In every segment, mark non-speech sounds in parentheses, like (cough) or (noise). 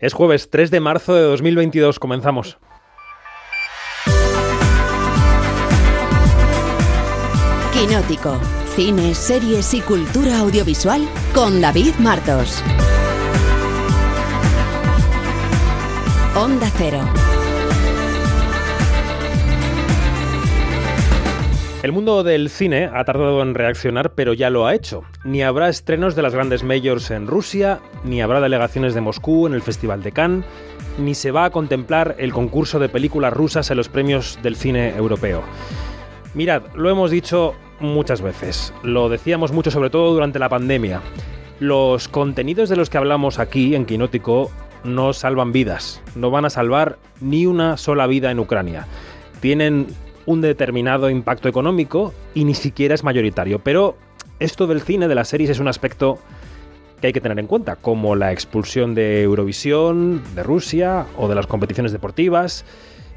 Es jueves 3 de marzo de 2022. Comenzamos. Quinótico. Cine, series y cultura audiovisual con David Martos. Onda Cero. El mundo del cine ha tardado en reaccionar, pero ya lo ha hecho. Ni habrá estrenos de las grandes majors en Rusia, ni habrá delegaciones de Moscú en el Festival de Cannes, ni se va a contemplar el concurso de películas rusas en los premios del cine europeo. Mirad, lo hemos dicho muchas veces, lo decíamos mucho sobre todo durante la pandemia. Los contenidos de los que hablamos aquí en Quinótico no salvan vidas, no van a salvar ni una sola vida en Ucrania. Tienen un determinado impacto económico y ni siquiera es mayoritario. Pero esto del cine, de las series, es un aspecto que hay que tener en cuenta, como la expulsión de Eurovisión, de Rusia o de las competiciones deportivas.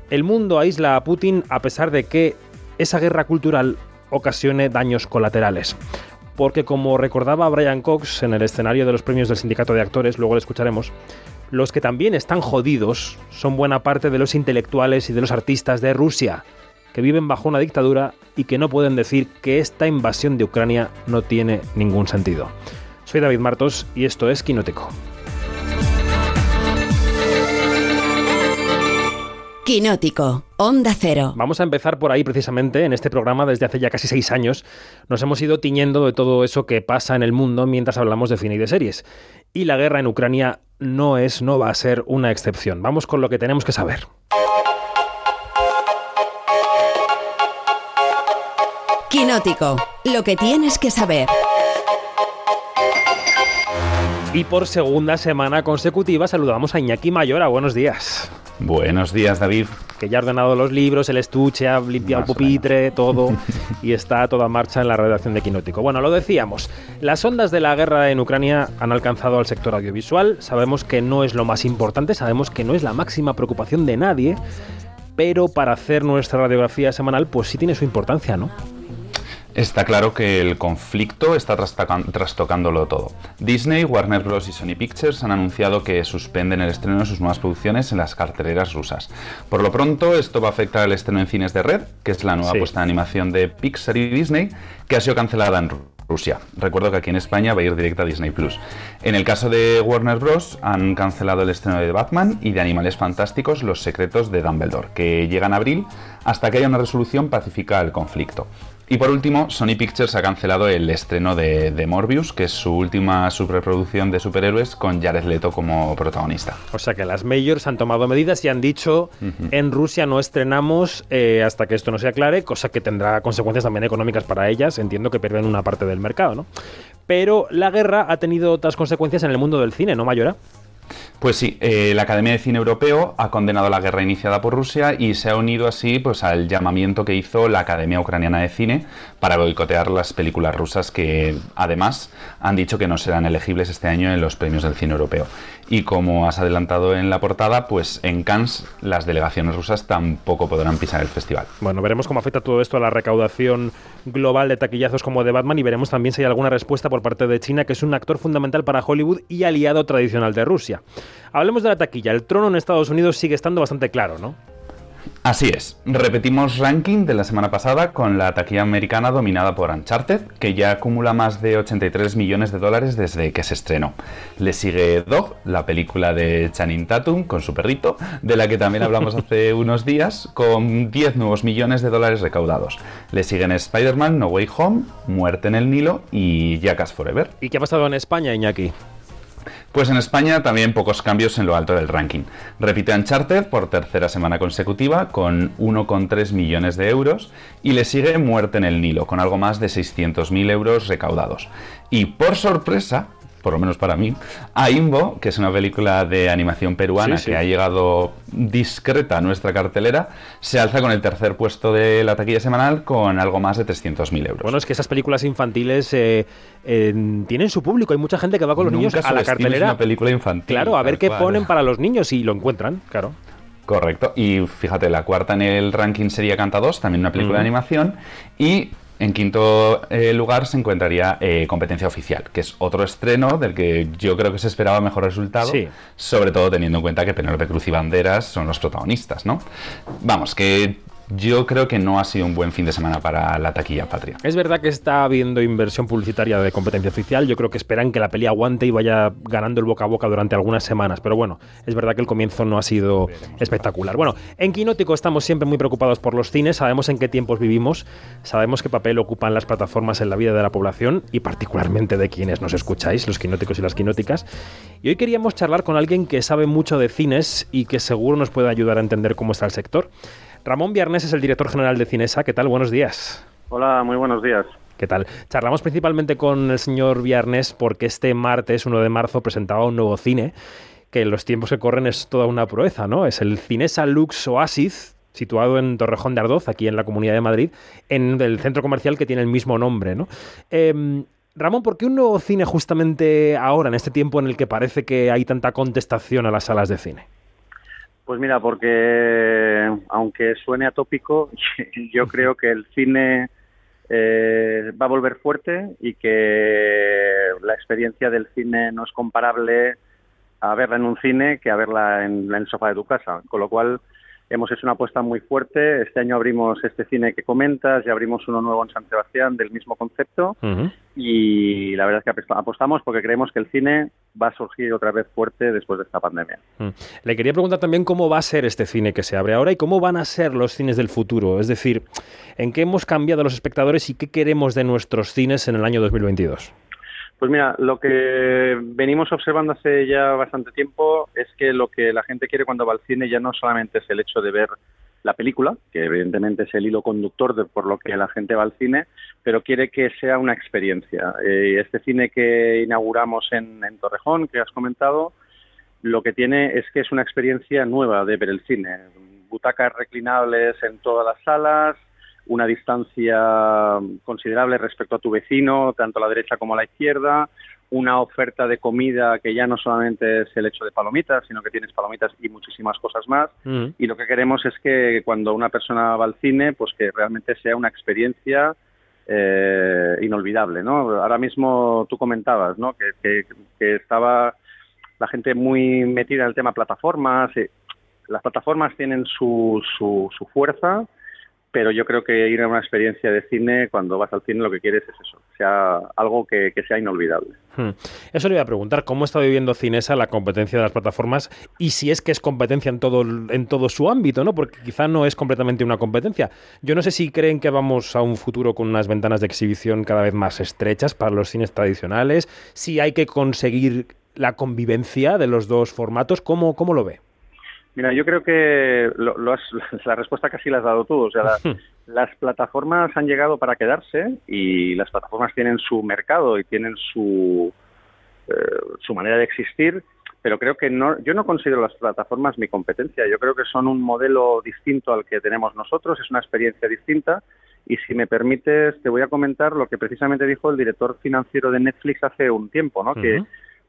El mundo aísla a Putin a pesar de que esa guerra cultural ocasione daños colaterales. Porque como recordaba Brian Cox en el escenario de los premios del sindicato de actores, luego lo escucharemos, los que también están jodidos son buena parte de los intelectuales y de los artistas de Rusia, que viven bajo una dictadura y que no pueden decir que esta invasión de Ucrania no tiene ningún sentido. Soy David Martos y esto es Quinótico. Quinótico, Onda Cero. Vamos a empezar por ahí precisamente, en este programa desde hace ya casi seis años. Nos hemos ido tiñendo de todo eso que pasa en el mundo mientras hablamos de cine y de series. Y la guerra en Ucrania no es, no va a ser una excepción. Vamos con lo que tenemos que saber. Quinótico, lo que tienes que saber. Y por segunda semana consecutiva saludamos a Iñaki Mayora. Buenos días. Buenos días, David. Que ya ha ordenado los libros, el estuche, ha limpiado el pupitre, todo, (laughs) y está a toda marcha en la redacción de Quinótico. Bueno, lo decíamos, las ondas de la guerra en Ucrania han alcanzado al sector audiovisual. Sabemos que no es lo más importante, sabemos que no es la máxima preocupación de nadie, pero para hacer nuestra radiografía semanal, pues sí tiene su importancia, ¿no? Está claro que el conflicto está trastocándolo todo. Disney, Warner Bros. y Sony Pictures han anunciado que suspenden el estreno de sus nuevas producciones en las carteleras rusas. Por lo pronto, esto va a afectar al estreno en cines de Red, que es la nueva puesta de animación de Pixar y Disney, que ha sido cancelada en Rusia. Recuerdo que aquí en España va a ir directa a Disney Plus. En el caso de Warner Bros., han cancelado el estreno de Batman y de Animales Fantásticos Los Secretos de Dumbledore, que llegan en abril hasta que haya una resolución pacífica al conflicto. Y por último, Sony Pictures ha cancelado el estreno de, Morbius, que es su última subreproducción de superhéroes con Jared Leto como protagonista. O sea que las majors han tomado medidas y han dicho en Rusia no estrenamos eh, hasta que esto no se aclare, cosa que tendrá consecuencias también económicas para ellas. Entiendo que pierden una parte del mercado, ¿no? Pero la guerra ha tenido otras consecuencias en el mundo del cine, ¿no, Mayora? Pues sí, eh, la Academia de Cine Europeo ha condenado la guerra iniciada por Rusia y se ha unido así pues, al llamamiento que hizo la Academia Ucraniana de Cine para boicotear las películas rusas que además han dicho que no serán elegibles este año en los premios del cine europeo. Y como has adelantado en la portada, pues en Cannes las delegaciones rusas tampoco podrán pisar el festival. Bueno, veremos cómo afecta todo esto a la recaudación global de taquillazos como de Batman y veremos también si hay alguna respuesta por parte de China, que es un actor fundamental para Hollywood y aliado tradicional de Rusia. Hablemos de la taquilla. El trono en Estados Unidos sigue estando bastante claro, ¿no? Así es, repetimos ranking de la semana pasada con la taquilla americana dominada por Uncharted, que ya acumula más de 83 millones de dólares desde que se estrenó. Le sigue Dog, la película de Channing Tatum con su perrito, de la que también hablamos hace (laughs) unos días, con 10 nuevos millones de dólares recaudados. Le siguen Spider-Man, No Way Home, Muerte en el Nilo y Jackass Forever. ¿Y qué ha pasado en España, Iñaki? Pues en España también pocos cambios en lo alto del ranking. Repite Uncharted por tercera semana consecutiva con 1,3 millones de euros y le sigue Muerte en el Nilo con algo más de 600.000 euros recaudados. Y por sorpresa, por lo menos para mí, a Imbo, que es una película de animación peruana que ha llegado discreta a nuestra cartelera, se alza con el tercer puesto de la taquilla semanal con algo más de 300.000 euros. Bueno, es que esas películas infantiles eh, tienen su público. Hay mucha gente que va con los niños a la cartelera. una película infantil. Claro, a ver qué ponen para los niños y lo encuentran, claro. Correcto. Y fíjate, la cuarta en el ranking sería Canta 2, también una película de animación. Y En quinto eh, lugar se encontraría eh, Competencia Oficial, que es otro estreno del que yo creo que se esperaba mejor resultado, sobre todo teniendo en cuenta que Penélope Cruz y Banderas son los protagonistas, ¿no? Vamos, que yo creo que no ha sido un buen fin de semana para la taquilla patria. Es verdad que está habiendo inversión publicitaria de competencia oficial. Yo creo que esperan que la peli aguante y vaya ganando el boca a boca durante algunas semanas. Pero bueno, es verdad que el comienzo no ha sido espectacular. Bueno, en Quinótico estamos siempre muy preocupados por los cines. Sabemos en qué tiempos vivimos. Sabemos qué papel ocupan las plataformas en la vida de la población y particularmente de quienes nos escucháis, los quinóticos y las quinóticas. Y hoy queríamos charlar con alguien que sabe mucho de cines y que seguro nos puede ayudar a entender cómo está el sector. Ramón Viernes es el director general de Cinesa. ¿Qué tal? Buenos días. Hola, muy buenos días. ¿Qué tal? Charlamos principalmente con el señor Viernes porque este martes, 1 de marzo, presentaba un nuevo cine que en los tiempos que corren es toda una proeza, ¿no? Es el Cinesa Lux Oasis, situado en Torrejón de Ardoz, aquí en la Comunidad de Madrid, en el centro comercial que tiene el mismo nombre, ¿no? Em, Ramón, ¿por qué un nuevo cine justamente ahora, en este tiempo en el que parece que hay tanta contestación a las salas de cine? Pues mira, porque aunque suene atópico, (laughs) yo creo que el cine eh, va a volver fuerte y que la experiencia del cine no es comparable a verla en un cine que a verla en, en el sofá de tu casa. Con lo cual, hemos hecho una apuesta muy fuerte. Este año abrimos este cine que comentas, y abrimos uno nuevo en San Sebastián del mismo concepto y la verdad es que apostamos porque creemos que el cine va a surgir otra vez fuerte después de esta pandemia. Mm. Le quería preguntar también cómo va a ser este cine que se abre ahora y cómo van a ser los cines del futuro, es decir, en qué hemos cambiado los espectadores y qué queremos de nuestros cines en el año 2022. Pues mira, lo que venimos observando hace ya bastante tiempo es que lo que la gente quiere cuando va al cine ya no solamente es el hecho de ver la película, que evidentemente es el hilo conductor de por lo que la gente va al cine, pero quiere que sea una experiencia. Eh, este cine que inauguramos en, Torrejón, que has comentado, lo que tiene es que es una experiencia nueva de ver el cine. Butacas reclinables en todas las salas, una distancia considerable respecto a tu vecino, tanto a la derecha como a la izquierda, una oferta de comida que ya no solamente es el hecho de palomitas, sino que tienes palomitas y muchísimas cosas más. Mm. Y lo que queremos es que cuando una persona va al cine, pues que realmente sea una experiencia eh, inolvidable, ¿no? Ahora mismo tú comentabas, ¿no? Que, que, estaba la gente muy metida en el tema plataformas. las plataformas tienen su, su, su fuerza, pero yo creo que ir a una experiencia de cine, cuando vas al cine, lo que quieres es eso, sea algo que, sea inolvidable. Hmm. Eso le iba a preguntar, ¿cómo está viviendo Cinesa la competencia de las plataformas y si es que es competencia en todo, en todo su ámbito, ¿no? Porque quizá no es completamente una competencia. Yo no sé si creen que vamos a un futuro con unas ventanas de exhibición cada vez más estrechas para los cines tradicionales, si hay que conseguir la convivencia de los dos formatos, ¿cómo, cómo lo ve? Mira, yo creo que lo, (laughs) la respuesta casi la has dado tú. O sea, (laughs) las plataformas han llegado para quedarse y las plataformas tienen su mercado y tienen su, eh, su manera de existir, pero creo que no, yo no considero las plataformas mi competencia. Yo creo que son un modelo distinto al que tenemos nosotros, es una experiencia distinta. Y si me permites, te voy a comentar lo que precisamente dijo el director financiero de Netflix hace un tiempo, ¿no? Que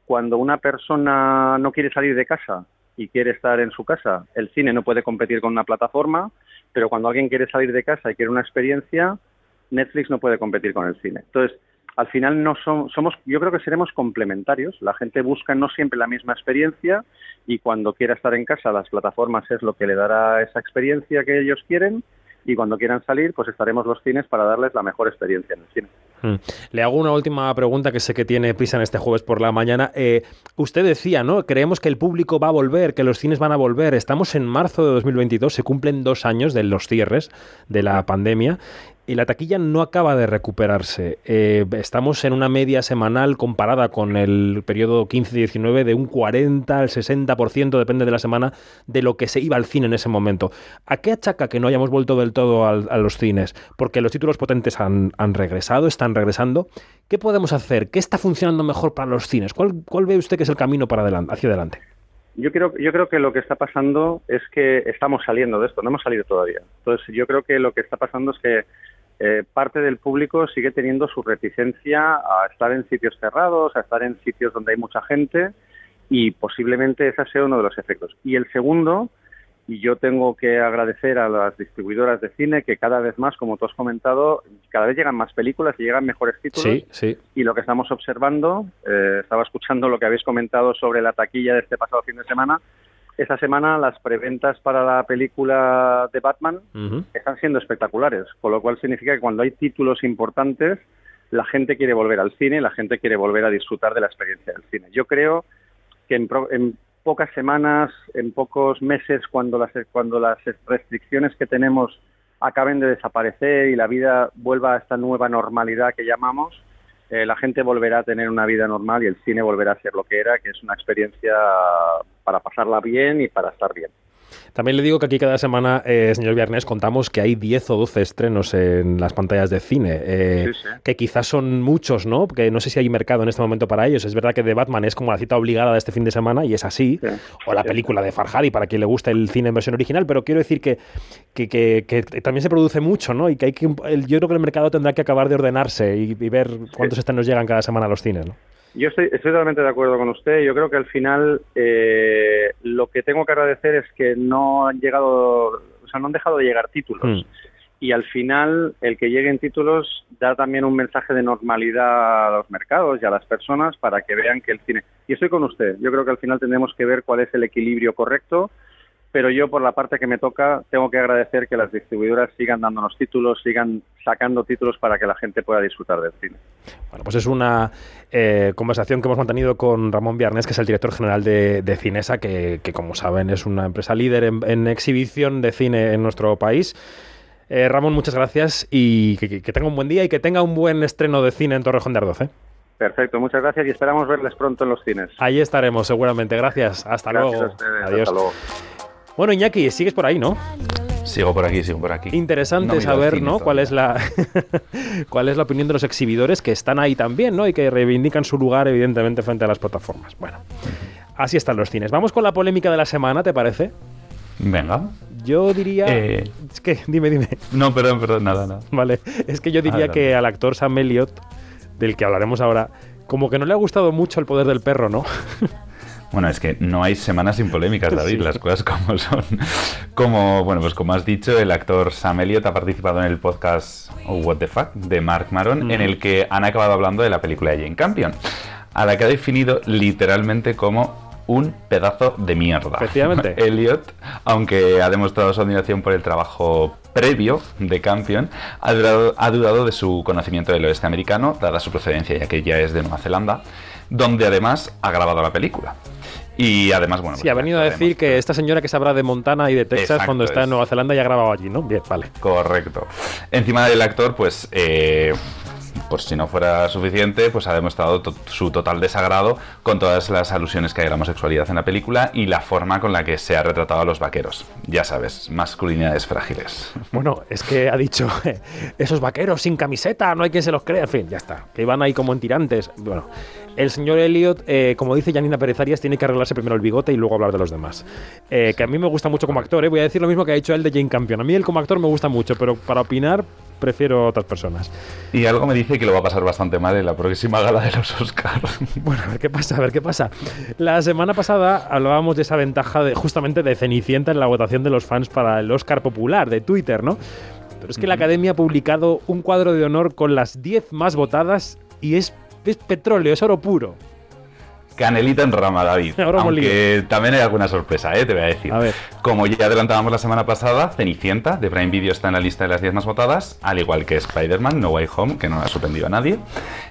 cuando una persona no quiere salir de casa y quiere estar en su casa, el cine no puede competir con una plataforma, pero cuando alguien quiere salir de casa y quiere una experiencia, Netflix no puede competir con el cine. Entonces, al final no somos, yo creo que seremos complementarios. La gente busca no siempre la misma experiencia y cuando quiera estar en casa, las plataformas es lo que le dará esa experiencia que ellos quieren y cuando quieran salir, pues estaremos los cines para darles la mejor experiencia en el cine. Hmm. Le hago una última pregunta que sé que tiene prisa en este jueves por la mañana. Eh, usted decía, ¿no? Creemos que el público va a volver, que los cines van a volver. Estamos en marzo de 2022, se cumplen dos años de los cierres de la pandemia y la taquilla no acaba de recuperarse. Eh, estamos en una media semanal comparada con el periodo 15-19 de un 40 al 60%, depende de la semana, de lo que se iba al cine en ese momento. ¿A qué achaca que no hayamos vuelto del todo a los cines? Porque los títulos potentes han, regresado, están regresando. ¿Qué podemos hacer? ¿Qué está funcionando mejor para los cines? ¿Cuál, cuál ve usted que es el camino para adelante, hacia adelante? Yo creo, yo creo que lo que está pasando es que estamos saliendo de esto, no hemos salido todavía. Entonces, yo creo que lo que está pasando es que eh, parte del público sigue teniendo su reticencia a estar en sitios cerrados, a estar en sitios donde hay mucha gente y posiblemente ese sea uno de los efectos. Y el segundo y yo tengo que agradecer a las distribuidoras de cine que cada vez más, como tú has comentado, cada vez llegan más películas y llegan mejores títulos. Sí, sí. Y lo que estamos observando, eh, estaba escuchando lo que habéis comentado sobre la taquilla de este pasado fin de semana. Esta semana las preventas para la película de Batman están siendo espectaculares, con lo cual significa que cuando hay títulos importantes, la gente quiere volver al cine, la gente quiere volver a disfrutar de la experiencia del cine. Yo creo que en, pro- en pocas semanas, en pocos meses, cuando las, cuando las restricciones que tenemos acaben de desaparecer y la vida vuelva a esta nueva normalidad que llamamos, eh, la gente volverá a tener una vida normal y el cine volverá a ser lo que era, que es una experiencia para pasarla bien y para estar bien. También le digo que aquí cada semana, eh, señor Viernes, contamos que hay 10 o 12 estrenos en las pantallas de cine, eh, Sí, sí. que quizás son muchos, ¿no? Porque no sé si hay mercado en este momento para ellos. Es verdad que The Batman es como la cita obligada de este fin de semana y es así. Sí, o la película de Farhadi para quien le gusta el cine en versión original, pero quiero decir que, que, que- que también se produce mucho, ¿no? Y que hay que yo creo que el mercado tendrá que acabar de ordenarse y, y ver cuántos estrenos llegan cada semana a los cines, ¿no? Yo estoy, estoy totalmente de acuerdo con usted. Yo creo que al final eh, lo que tengo que agradecer es que no han llegado, o sea, no han dejado de llegar títulos. Mm. Y al final, el que lleguen títulos da también un mensaje de normalidad a los mercados y a las personas para que vean que el cine. Y estoy con usted. Yo creo que al final tendremos que ver cuál es el equilibrio correcto. Pero yo, por la parte que me toca, tengo que agradecer que las distribuidoras sigan dándonos títulos, sigan sacando títulos para que la gente pueda disfrutar del cine. Bueno, pues es una eh, conversación que hemos mantenido con Ramón Viernes, que es el director general de, de Cinesa, que, que, como saben es una empresa líder en, en exhibición de cine en nuestro país. Eh, Ramón, muchas gracias y que, que- que tenga un buen día y que tenga un buen estreno de cine en Torrejón de Ardoz. ¿eh? Perfecto, muchas gracias y esperamos verles pronto en los cines. Ahí estaremos, seguramente. Gracias. Hasta Gracias luego. a ustedes. Adiós. Hasta luego. Bueno, Iñaki, sigues por ahí, ¿no? Sigo por aquí, sigo por aquí. Interesante No saber, ¿no? ¿Cuál es la (laughs) cuál es la opinión de los exhibidores que están ahí también, ¿no? Y que reivindican su lugar, evidentemente, frente a las plataformas. Bueno, así están los cines. Vamos con la polémica de la semana, ¿te parece? Venga. Yo diría. Eh. Es que, dime, dime. No, perdón, perdón, nada, nada. Vale. Es que yo diría Adelante. que al actor Sam Elliott, del que hablaremos ahora, como que no le ha gustado mucho el poder del perro, ¿no? (laughs) Bueno, es que no hay semanas sin polémicas, (laughs) David, Sí. las cosas como (laughs) son. Como, bueno, pues como has dicho, el actor Sam Elliott ha participado en el podcast Oh, What the Fuck de Mark Maron, en el que han acabado hablando de la película de Jane Campion, a la que ha definido literalmente como un pedazo de mierda. Efectivamente. (laughs) Elliot, aunque ha demostrado su admiración por el trabajo previo de Campion, ha dudado, ha dudado de su conocimiento del oeste americano, dada su procedencia, ya que ya es de Nueva Zelanda, donde además ha grabado la película. Y además, bueno... Sí, pues ha venido a sabemos decir que esta señora que sabrá de Montana y de Texas Exacto, cuando está es. en Nueva Zelanda ya ha grabado allí, ¿no? Bien, vale. Correcto. Encima del actor, pues, eh, por si no fuera suficiente, pues ha demostrado to- su total desagrado con todas las alusiones que hay a la homosexualidad en la película y la forma con la que se ha retratado a los vaqueros. Ya sabes, masculinidades frágiles. Bueno, es que ha dicho, (laughs) esos vaqueros sin camiseta, no hay quien se los crea. En fin, ya está. Que iban ahí como en tirantes. Bueno, el señor Elliot, eh, como dice Janina Pérez Arias, tiene que arreglarse primero el bigote y luego hablar de los demás. Eh, que a mí me gusta mucho como actor, eh. voy a decir lo mismo que ha dicho él de Jane Campion. A mí él como actor me gusta mucho, pero para opinar prefiero a otras personas. Y algo me dice que lo va a pasar bastante mal en la próxima gala de los Oscars. (laughs) Bueno, a ver qué pasa, a ver qué pasa. La semana pasada hablábamos de esa ventaja de justamente de Cenicienta en la votación de los fans para el Oscar popular de Twitter, ¿no? Pero es que la Academia ha publicado un cuadro de honor con las 10 más votadas y es, es petróleo, es oro puro. Canelita en rama, David. (laughs) Ahora Aunque también hay alguna sorpresa, ¿eh? te voy a decir. A ver. Como ya adelantábamos la semana pasada, Cenicienta de Prime Video está en la lista de las 10 más votadas, al igual que Spider-Man No Way Home, que no ha sorprendido a nadie.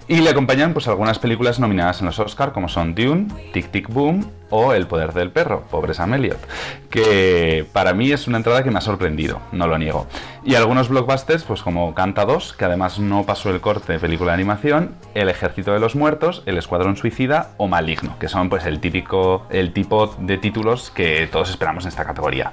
Y le acompañan pues algunas películas nominadas en los Oscar, como son Dune, Tic Tic Boom o El Poder del Perro, pobre Sam que para mí es una entrada que me ha sorprendido, no lo niego. Y algunos blockbusters, pues como Canta 2, que además no pasó el corte de película de animación, El Ejército de los Muertos, El Escuadrón Suicida o Maligno, que son pues el típico, el tipo de títulos que todos esperamos en esta categoría.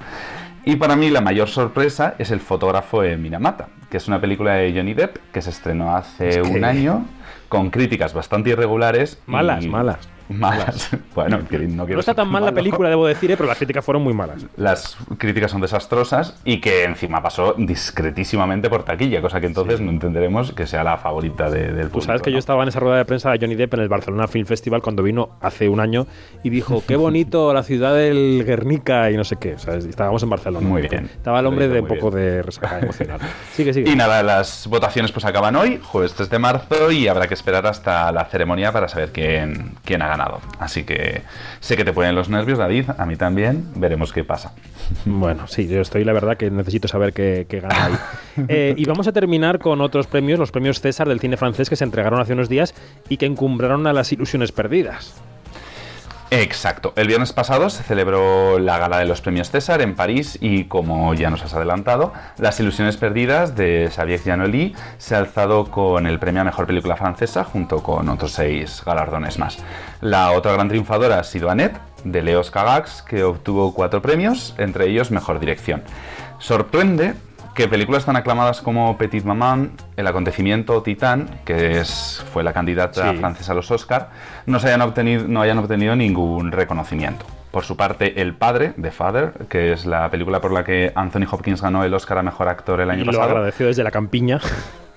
Y para mí la mayor sorpresa es El fotógrafo en Minamata, que es una película de Johnny Depp que se estrenó hace Es que- un año con críticas bastante irregulares. y- Malas, malas. (laughs) Bueno, no, quiero no está tan mal la película, debo decir, ¿eh? pero las críticas fueron muy malas. Las críticas son desastrosas y que encima pasó discretísimamente por taquilla, cosa que entonces no entenderemos que sea la favorita de, del público. Pues sabes que yo estaba en esa rueda de prensa de Johnny Depp en el Barcelona Film Festival cuando vino hace un año y dijo, qué bonito la ciudad del Guernica y no sé qué. Estábamos en Barcelona. Muy bien. Estaba el hombre de un poco de resaca emocional. (laughs) Sigue, sigue. Y nada, las votaciones pues acaban hoy, jueves 3 de marzo, y habrá que esperar hasta la ceremonia para saber quién, quién ha ganado. Así que sé que te ponen los nervios, David, a mí también. Veremos qué pasa. Bueno, sí, yo estoy, la verdad, que necesito saber qué, gana ahí. Eh, y vamos a terminar con otros premios, los premios César del cine francés que se entregaron hace unos días y que encumbraron a las ilusiones perdidas. Exacto. El viernes pasado se celebró la gala de los premios César en París y, como ya nos has adelantado, Las ilusiones perdidas de Xavier Giannoli se ha alzado con el premio a mejor película francesa junto con otros seis galardones más. La otra gran triunfadora ha sido Annette de Leos Cagax, que obtuvo cuatro premios, entre ellos mejor dirección. Sorprende que películas tan aclamadas como Petit Maman, El acontecimiento Titán, que es, fue la candidata francesa a los Oscar, no, se hayan obtenido, no hayan obtenido ningún reconocimiento. Por su parte, El Padre, The Father, que es la película por la que Anthony Hopkins ganó el Oscar a Mejor Actor el año y pasado. Lo agradeció desde la campiña.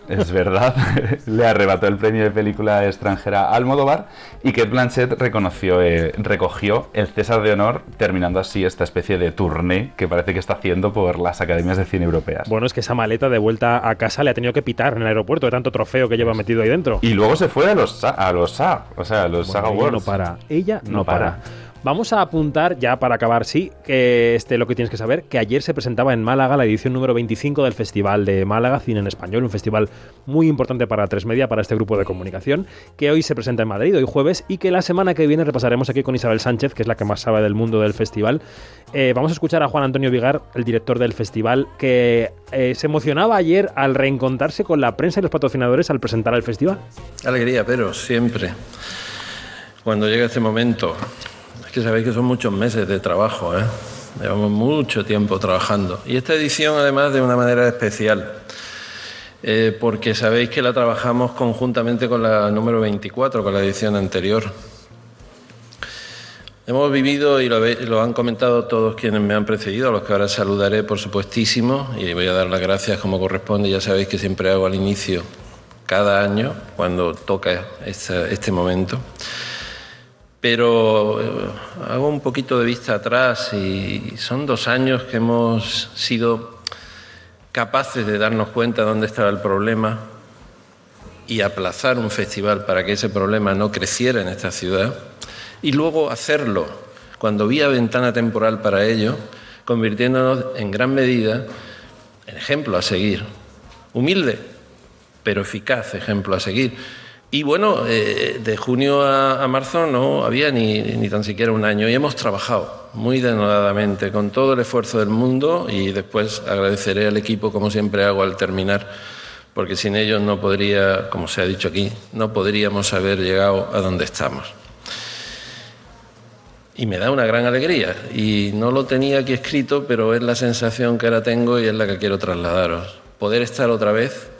Es verdad, (laughs) le arrebató el premio de película extranjera a Almodóvar y Kate Blanchett reconoció, eh, recogió el César de Honor, terminando así esta especie de tournée que parece que está haciendo por las academias de cine europeas. Bueno, es que esa maleta de vuelta a casa le ha tenido que pitar en el aeropuerto de tanto trofeo que lleva metido ahí dentro. Y luego se fue a los a los SAG, o sea, a los Saga Awards. no para, ella no, para. Vamos a apuntar, ya para acabar, sí, que este lo que tienes que saber, que ayer se presentaba en Málaga la edición número 25 del Festival de Málaga Cine en Español, un festival muy importante para Tres Media, para este grupo de comunicación, que hoy se presenta en Madrid, hoy jueves, y que la semana que viene repasaremos aquí con Isabel Sánchez, que es la que más sabe del mundo del festival. Eh, vamos a escuchar a Juan Antonio Vigar, el director del festival, que eh, se emocionaba ayer al reencontrarse con la prensa y los patrocinadores al presentar el festival. Alegría, pero siempre. Cuando llega este momento que sabéis que son muchos meses de trabajo, ¿eh? llevamos mucho tiempo trabajando. Y esta edición además de una manera especial, eh, porque sabéis que la trabajamos conjuntamente con la número 24, con la edición anterior. Hemos vivido, y lo, lo, han comentado todos quienes me han precedido, a los que ahora saludaré por supuestísimo, y voy a dar las gracias como corresponde, ya sabéis que siempre hago al inicio, cada año, cuando toca este momento pero eh, hago un poquito de vista atrás y son dos años que hemos sido capaces de darnos cuenta de dónde estaba el problema y aplazar un festival para que ese problema no creciera en esta ciudad y luego hacerlo cuando había ventana temporal para ello, convirtiéndonos en gran medida en ejemplo a seguir, humilde pero eficaz ejemplo a seguir y bueno, eh, de junio a, marzo no había ni, ni, tan siquiera un año y hemos trabajado muy denodadamente con todo el esfuerzo del mundo y después agradeceré al equipo como siempre hago al terminar porque sin ellos no podría, como se ha dicho aquí, no podríamos haber llegado a donde estamos. Y me da una gran alegría y no lo tenía aquí escrito, pero es la sensación que ahora tengo y es la que quiero trasladaros. Poder estar otra vez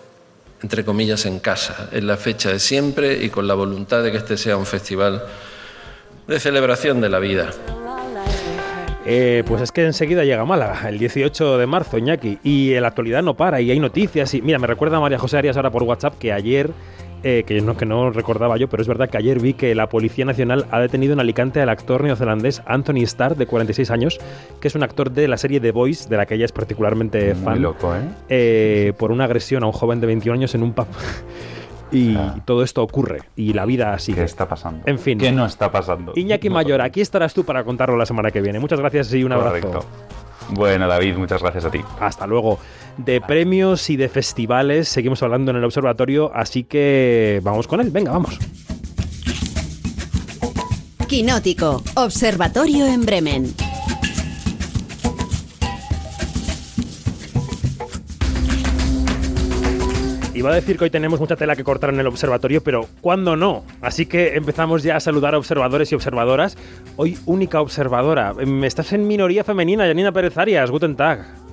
entre comillas, en casa, en la fecha de siempre y con la voluntad de que este sea un festival de celebración de la vida. Eh, pues es que enseguida llega Málaga, el 18 de marzo, Iñaki, y la actualidad no para, y hay noticias. Y mira, me recuerda a María José Arias ahora por WhatsApp que ayer eh, que, no, que no recordaba yo, pero es verdad que ayer vi que la Policía Nacional ha detenido en Alicante al actor neozelandés Anthony Starr, de 46 años, que es un actor de la serie The Voice, de la que ella es particularmente fan. loco, ¿eh? ¿eh? Por una agresión a un joven de 21 años en un pub. (laughs) Y todo esto ocurre y la vida sigue. ¿Qué está pasando? En fin. ¿Qué no está pasando? Iñaki Mayor, aquí estarás tú para contarlo la semana que viene. Muchas gracias y un abrazo. Bueno, David, muchas gracias a ti. Hasta luego. De premios y de festivales seguimos hablando en el observatorio, así que vamos con él. Venga, vamos. Quinótico, Observatorio en Bremen. Iba a decir que hoy tenemos mucha tela que cortar en el observatorio, pero ¿cuándo no? Así que empezamos ya a saludar a observadores y observadoras. Hoy única observadora. Em, estás en minoría femenina, Janina Pérez Arias. Guten Tag.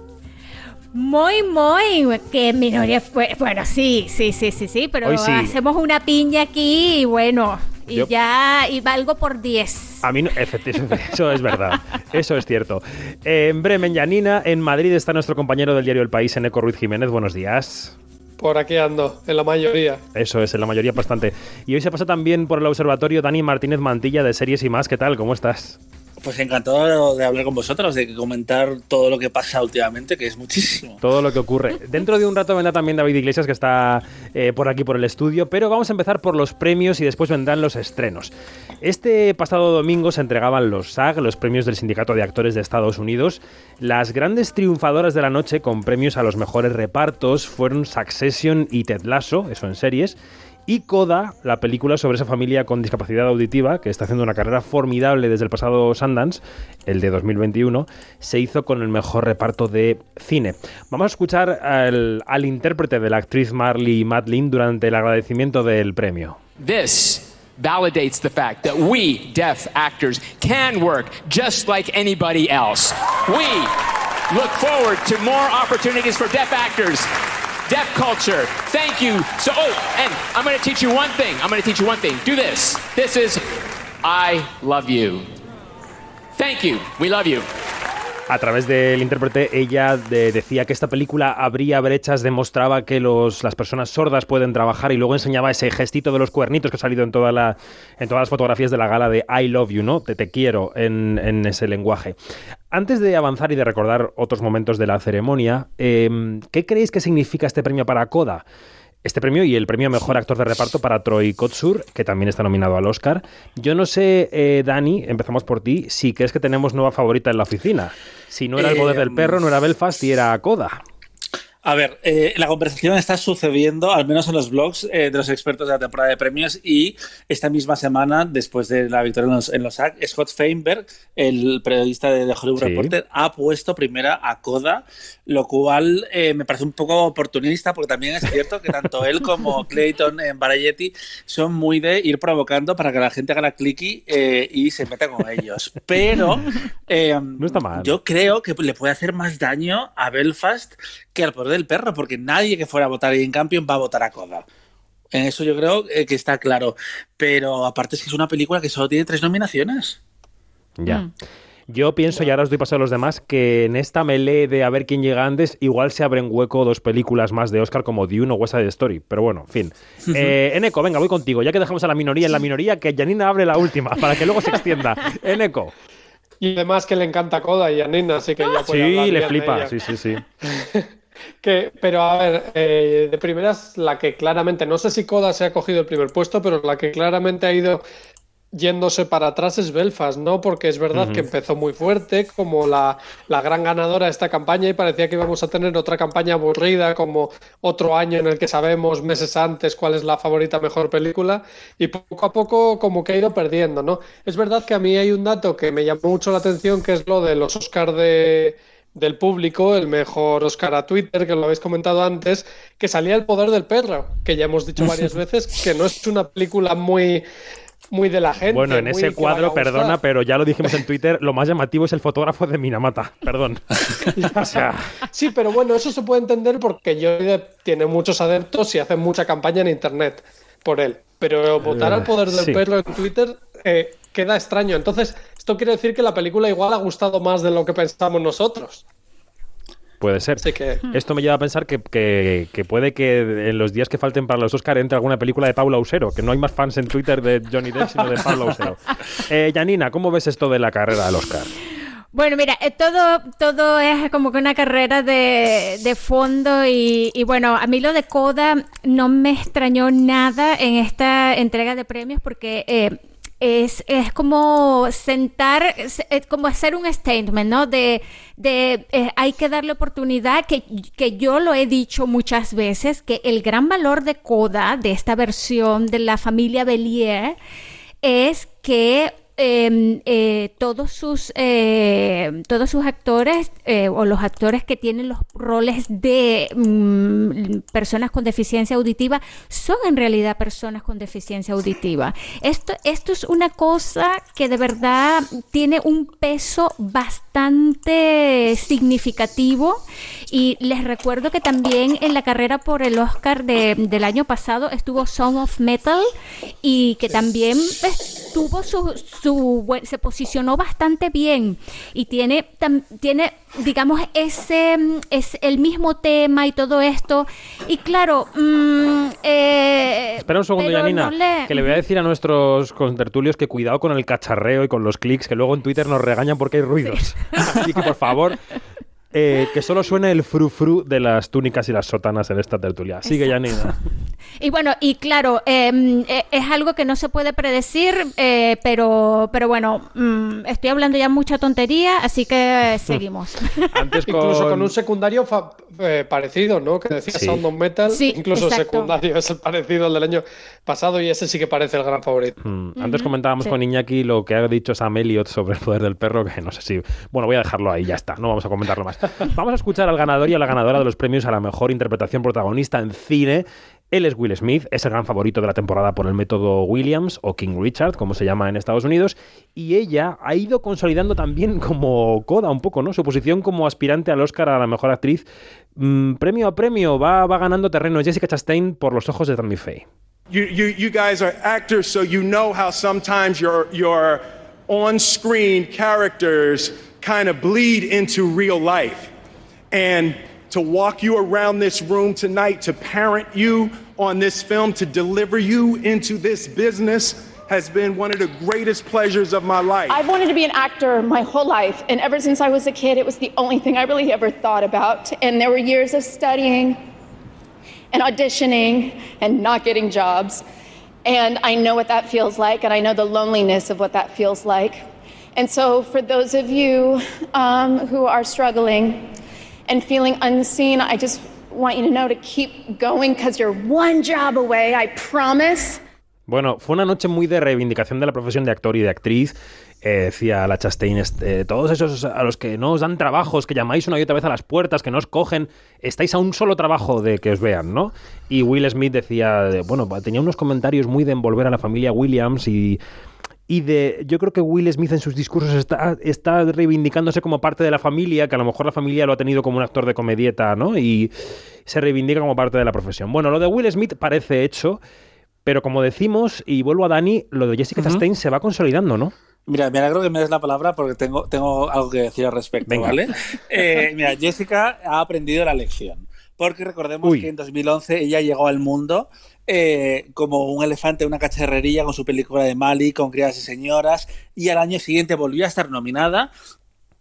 Muy, muy, que minoría, bueno, sí, sí, sí, sí, sí, pero hacemos una piña aquí y bueno, Y Yo- ya, y valgo por 10. A mí no, efectivamente, (laughs) eso es verdad, eso es cierto. En Bremen, Yanina, en Madrid está nuestro compañero del diario El País, Eneco Ruiz Jiménez. Buenos días. Por aquí ando, en la mayoría. Eso es, en la mayoría bastante. Y hoy se pasa también por el observatorio Dani Martínez Mantilla de Series y más. ¿Qué tal? ¿Cómo estás? Pues encantado de hablar con vosotros, de comentar todo lo que pasa últimamente, que es muchísimo. Todo lo que ocurre. Dentro de un rato vendrá también David Iglesias, que está eh, por aquí por el estudio, pero vamos a empezar por los premios y después vendrán los estrenos. Este pasado domingo se entregaban los SAG, los premios del Sindicato de Actores de Estados Unidos. Las grandes triunfadoras de la noche con premios a los mejores repartos fueron Succession y Ted Lasso, eso en series. Y Coda, la película sobre esa familia con discapacidad auditiva, que está haciendo una carrera formidable desde el pasado Sundance, el de 2021, se hizo con el mejor reparto de cine. Vamos a escuchar al, intérprete de la actriz Marley Madeline durante el agradecimiento del premio. This validates the fact that we, deaf actors, can work just like anybody else. We look forward to more opportunities for deaf actors. Deaf culture. Thank you. So, oh, and I'm going to teach you one thing. I'm going to teach you one thing. Do this. This is I love you. Thank you. We love you. A través del intérprete, ella de- decía que esta película abría brechas, demostraba que los, las personas sordas pueden trabajar y luego enseñaba ese gestito de los cuernitos que ha salido en, toda la, en todas las fotografías de la gala de I love you, ¿no? Te, te quiero en, ese lenguaje. Antes de avanzar y de recordar otros momentos de la ceremonia, eh, ¿qué creéis que significa este premio para Coda? Este premio y el premio a mejor actor de reparto para Troy Kotsur, que también está nominado al Oscar. Yo no sé, eh, Dani, empezamos por ti, si crees que tenemos nueva favorita en la oficina. Si no era el poder Eh, del perro, no era Belfast y era Coda. A ver, eh, la conversación está sucediendo, al menos en los blogs eh, de los expertos de la temporada de premios, y esta misma semana, después de la victoria en los, en los Scott Feinberg, el periodista de The Hollywood Sí. Reporter, ha puesto primera a Coda, lo cual eh, me parece un poco oportunista, porque también es cierto que tanto él como (laughs) Clayton en Variety son muy de ir provocando para que la gente haga la clicky eh, y se meta con ellos. Pero (laughs) eh, No está mal. yo creo que le puede hacer más daño a Belfast que al poder del perro, porque nadie que fuera a votar en Campion va a votar a Coda. En eso yo creo eh, que está claro. Pero aparte es que es una película que solo tiene tres nominaciones. Ya. Yo pienso, y ahora os doy paso a los demás, que en esta melee de a ver quién llega antes, igual se abren hueco dos películas más de Oscar como Dune o West Side Story. Pero bueno, en fin. Eh, Eneco, venga, voy contigo. Ya que dejamos a la minoría en la minoría, que Janina abre la última, para que luego se extienda. (laughs) Eneco. Y además que le encanta Coda y a Nina, así que ya puede Sí, le flipa. Sí, sí, sí. (laughs) Que, pero a ver, eh, de primeras, la que claramente, no sé si Coda se ha cogido el primer puesto, pero la que claramente ha ido yéndose para atrás es Belfast, ¿no? Porque es verdad que empezó muy fuerte, como la, la gran ganadora de esta campaña, y parecía que íbamos a tener otra campaña aburrida, como otro año en el que sabemos meses antes cuál es la favorita mejor película, y poco a poco como que ha ido perdiendo, ¿no? Es verdad que a mí hay un dato que me llamó mucho la atención, que es lo de los Oscar de del público, el mejor Oscar a Twitter, que lo habéis comentado antes, que salía El poder del perro, que ya hemos dicho varias (laughs) veces que no es una película muy muy de la gente. Bueno, en ese cuadro, perdona, pero ya lo dijimos en Twitter, lo más llamativo es el fotógrafo de Minamata. Perdón. (laughs) o sea, Sí, pero bueno, eso se puede entender porque Johnny tiene muchos adeptos y hace mucha campaña en internet por él. Pero votar al poder del sí. perro en Twitter eh, queda extraño. Entonces, esto quiere decir que la película igual ha gustado más de lo que pensamos nosotros. puede ser. Así que Esto me lleva a pensar que, que- que puede que en los días que falten para los Oscar entre alguna película de Paula Usero, que no hay más fans en Twitter de Johnny Depp sino de Paula Usero. (laughs) Eh, Janina, ¿cómo ves esto de la carrera del Oscar? Bueno, mira, eh, todo, todo es como que una carrera de, de fondo y, y bueno, a mí lo de Coda no me extrañó nada en esta entrega de premios porque eh, es, es como sentar, es, como hacer un statement, ¿no? De, de eh, hay que darle oportunidad, que, que yo lo he dicho muchas veces, que el gran valor de Coda, de esta versión de la familia Bellier, es que em, eh, todos sus eh, todos sus actores eh, o los actores que tienen los roles de mm, personas con deficiencia auditiva son en realidad personas con deficiencia auditiva. Esto, esto es una cosa que de verdad tiene un peso bastante significativo y les recuerdo que también en la carrera por el Oscar de, del año pasado estuvo Song of Metal y que también pues, tuvo su, su se posicionó bastante bien y tiene tiene digamos ese es el mismo tema y todo esto. Y claro mm, eh, espera un segundo Janina que le voy a decir a nuestros contertulios que cuidado con el cacharreo y con los clics que luego en Twitter nos regañan porque hay ruidos. (laughs) Así que por favor eh, que solo suene el frufru de las túnicas y las sotanas en esta tertulia. Sigue, Janina. (laughs) Y bueno, y claro, em, e, es algo que no se puede predecir, eh, pero, pero bueno, mm, estoy hablando ya mucha tontería, así que (laughs) seguimos. Antes (laughs) Incluso con un secundario eh, parecido, ¿no? Que decía Sound of Metal. Incluso secundario es el parecido al del año pasado y ese sí que parece el gran favorito. Mm, antes comentábamos con Iñaki lo que ha dicho Sam Elliott sobre el poder del perro, que no sé si... Bueno, voy a dejarlo ahí, ya está, no vamos a comentarlo más. (laughs) Vamos a escuchar al ganador y a la ganadora de los premios a la mejor interpretación protagonista en cine. Él es Will Smith, es el gran favorito de la temporada por el método Williams o King Richard, como se llama en Estados Unidos, y ella ha ido consolidando también como coda un poco, ¿no? Su posición como aspirante al Oscar a la mejor actriz, mm, premio a premio, va, va ganando terreno Jessica Chastain por los ojos de Tammy Faye. You, guys are actors, so you know how sometimes your on-screen characters kind of bleed into real life. And to walk you around this room tonight, to parent you on this film, to deliver you into this business has been one of the greatest pleasures of my life. I've wanted to be an actor my whole life, and ever since I was a kid, it was the only thing I really ever thought about. And there were years of studying and auditioning and not getting jobs. And I know what that feels like, and I know the loneliness of what that feels like. And so, for those of you um, who are struggling, and feeling unseen, I just want you to know to keep going because you're one job away, I promise. Bueno, fue una noche muy de reivindicación de la profesión de actor y de actriz. Eh, decía la Chastain, este, todos esos a los que no os dan trabajos, que llamáis una y otra vez a las puertas, que no os cogen, estáis a un solo trabajo de que os vean, ¿no? Y Will Smith decía, bueno, tenía unos comentarios muy de envolver a la familia Williams y y de yo creo que Will Smith en sus discursos está, está reivindicándose como parte de la familia, que a lo mejor la familia lo ha tenido como un actor de comedieta, ¿no? Y se reivindica como parte de la profesión. Bueno, lo de Will Smith parece hecho, pero como decimos, y vuelvo a Dani, lo de Jessica Chastain se va consolidando, ¿no? Mira, me alegro que me des la palabra porque tengo, tengo algo que decir al respecto, ¿vale? (laughs) Eh, mira, Jessica ha aprendido la lección. Porque recordemos que en 2011 ella llegó al mundo eh, como un elefante en una cacharrería con su película de Mali, con criadas y señoras, y al año siguiente volvió a estar nominada.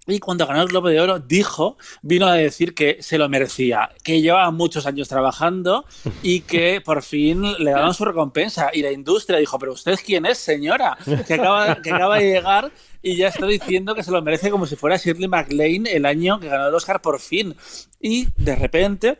Y cuando ganó el Globo de Oro, dijo, vino a decir que se lo merecía, que llevaba muchos años trabajando y que por fin le daban su recompensa. Y la industria dijo, pero usted quién es, señora, que acaba, que acaba de llegar y ya está diciendo que se lo merece como si fuera Shirley MacLaine el año que ganó el Oscar por fin. Y de repente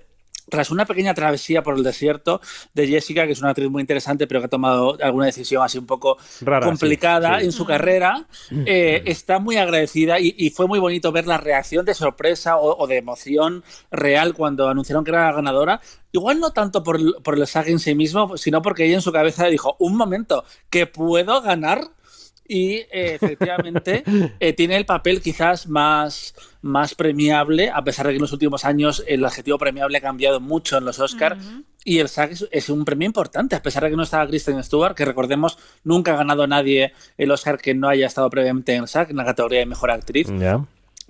tras una pequeña travesía por el desierto de Jessica, que es una actriz muy interesante, pero que ha tomado alguna decisión así un poco complicada en su carrera, eh, está muy agradecida y, fue muy bonito ver la reacción de sorpresa o, de emoción real cuando anunciaron que era la ganadora. Igual no tanto por, por el SAG en sí mismo, sino porque ella en su cabeza dijo, un momento, que puedo ganar y eh, efectivamente eh, tiene el papel quizás más, más premiable, a pesar de que en los últimos años el adjetivo premiable ha cambiado mucho en los Oscars. Y el SAG es, un premio importante, a pesar de que no estaba Kristen Stewart, que recordemos, nunca ha ganado nadie el Oscar que no haya estado previamente en el SAG, en la categoría de mejor actriz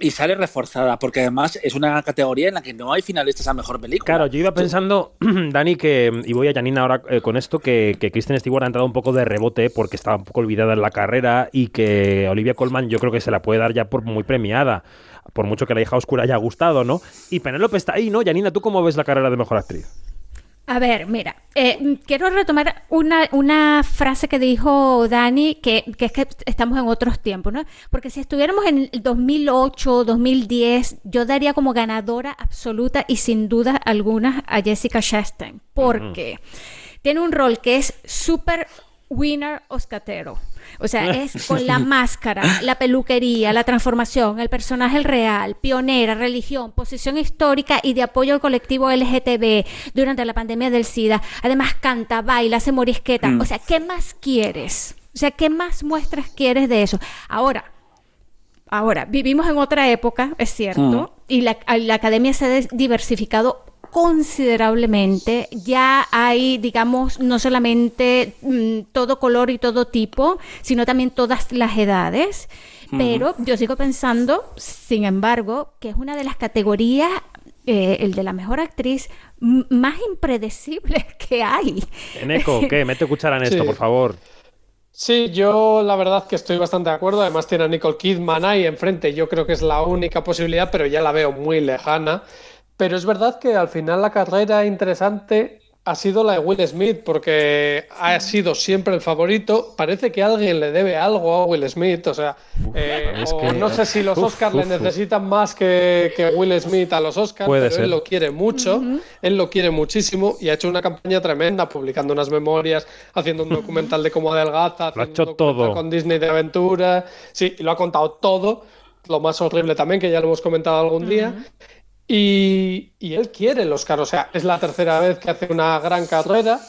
y sale reforzada, porque además es una categoría en la que no hay finalistas a mejor película. Claro, yo iba pensando, (clears throat) Dani, que, y voy a Janina ahora eh, con esto, que, que Kristen Stewart ha entrado un poco de rebote porque estaba un poco olvidada en la carrera y que Olivia Colman yo creo que se la puede dar ya por muy premiada, por mucho que la hija oscura haya gustado, ¿no? Y Penélope está ahí, ¿no? Janina, ¿tú cómo ves la carrera de mejor actriz? A ver, mira, eh, quiero retomar una, una, frase que dijo Dani, que, que, es que estamos en otros tiempos, ¿no? Porque si estuviéramos en el 2008, 2010, yo daría como ganadora absoluta y sin duda alguna a Jessica Chastain, porque tiene un rol que es súper winner oscatero. O sea, es (laughs) con la máscara, la peluquería, la transformación, el personaje real, pionera, religión, posición histórica y de apoyo al colectivo LGTB durante la pandemia del SIDA. Además, canta, baila, se morisqueta. Mm. O sea, ¿qué más quieres? O sea, ¿qué más muestras quieres de eso? Ahora, ahora, vivimos en otra época, es cierto, Mm. y la, la academia se ha diversificado considerablemente. Ya hay, digamos, no solamente mm, todo color y todo tipo, sino también todas las edades. Pero yo sigo pensando, sin embargo, que es una de las categorías, eh, el de la mejor actriz, más impredecibles (laughs) que hay. Eneco, ¿qué? Mete cuchara en esto, Sí. por favor. Sí, yo la verdad que estoy bastante de acuerdo. Además tiene a Nicole Kidman ahí enfrente. Yo creo que es la única posibilidad, pero ya la veo muy lejana. Pero es verdad que al final la carrera interesante ha sido la de Will Smith, porque ha sido siempre el favorito. Parece que alguien le debe algo a Will Smith. O sea, eh, es o que- no sé si los uf, Oscars le uf, uf. necesitan más que, que Will Smith a los Oscars, Puede pero ser. él lo quiere mucho. Él lo quiere muchísimo y ha hecho una campaña tremenda, publicando unas memorias, haciendo un documental de cómo adelgaza, Lo ha haciendo hecho un todo. con Disney de aventura. Sí, y lo ha contado todo. Lo más horrible también, que ya lo hemos comentado algún día. Y, y él quiere el Oscar. O sea, es la tercera vez que hace una gran carrera.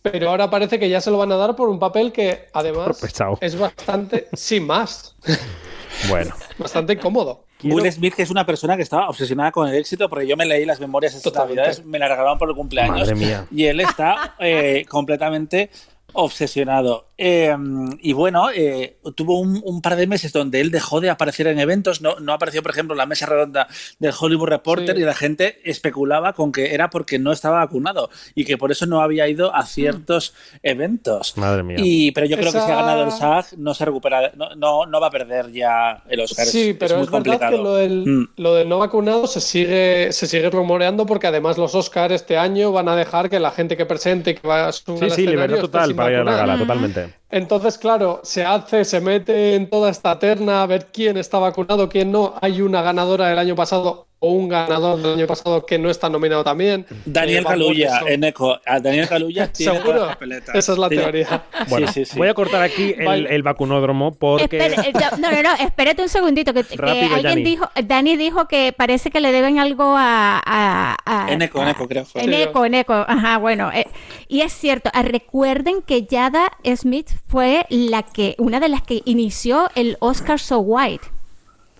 Pero ahora parece que ya se lo van a dar por un papel que además es bastante, sin más, (laughs) Bueno. bastante incómodo. Will Smith, que es una persona que estaba obsesionada con el éxito, porque yo me leí las memorias estas Totalmente. navidades, me las regalaron por el cumpleaños. Madre mía. Y él está eh, (laughs) completamente obsesionado. Eh, y bueno, eh, tuvo un, un par de meses donde él dejó de aparecer en eventos, no, no apareció, por ejemplo, en la mesa redonda del Hollywood Reporter Sí. y la gente especulaba con que era porque no estaba vacunado y que por eso no había ido a ciertos eventos. Madre mía. Y, pero yo creo que si ha ganado el SAG, no se recupera, no, no, no va a perder ya el Oscar. Es- Sí, pero es es, muy verdad complicado. que lo del, Mm. lo del no vacunado se sigue, se sigue rumoreando porque además los Oscars este año van a dejar que la gente que presente y que va a subir Sí, sí, libertad total sin para ir a la vacunar. gala, totalmente. Entonces, claro, se hace, se mete en toda esta terna a ver quién está vacunado, quién no. Hay una ganadora del año pasado o un ganador del año pasado que no está nominado también. Daniel Eh, son- en eco. A Daniel Caluya (laughs) tiene ¿Seguro? todas las. Esa es la Tiene- teoría. (laughs) Bueno, sí, sí, sí. voy a cortar aquí el, el vacunódromo porque... Espere, eh, no, no, no, espérate un segundito, que, que Rápido, alguien Dani. dijo, Dani dijo que parece que le deben algo a... a, a- En eco, en a- eco, creo. fue. En eco, en eco, ajá, bueno. eh, y es cierto, ah, recuerden que Yada Smith fue la que, una de las que inició el Oscar So White,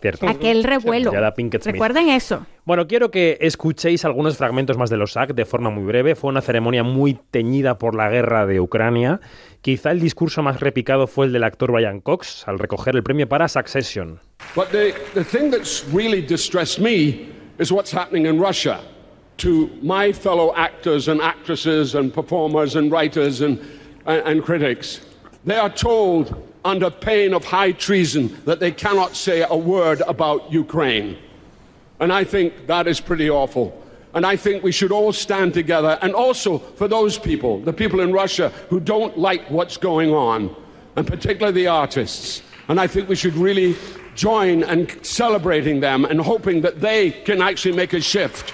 Cierto. aquel revuelo. Yada Pinkett Smith. Recuerden eso. Bueno, quiero que escuchéis algunos fragmentos más de los SAC de forma muy breve. Fue una ceremonia muy teñida por la guerra de Ucrania. Quizá el discurso más repicado fue el del actor Brian Cox al recoger el premio para Succession. But the, the thing that's really distressed me is what's happening in Russia to my fellow actors and actresses and performers and writers and, and, and critics. They are told under pain of high treason that they cannot say a word about Ukraine. And I think that is pretty awful. And I think we should all stand together. And also for those people, the people in Russia who don't like what's going on, and particularly the artists. And I think we should really join in celebrating them and hoping that they can actually make a shift,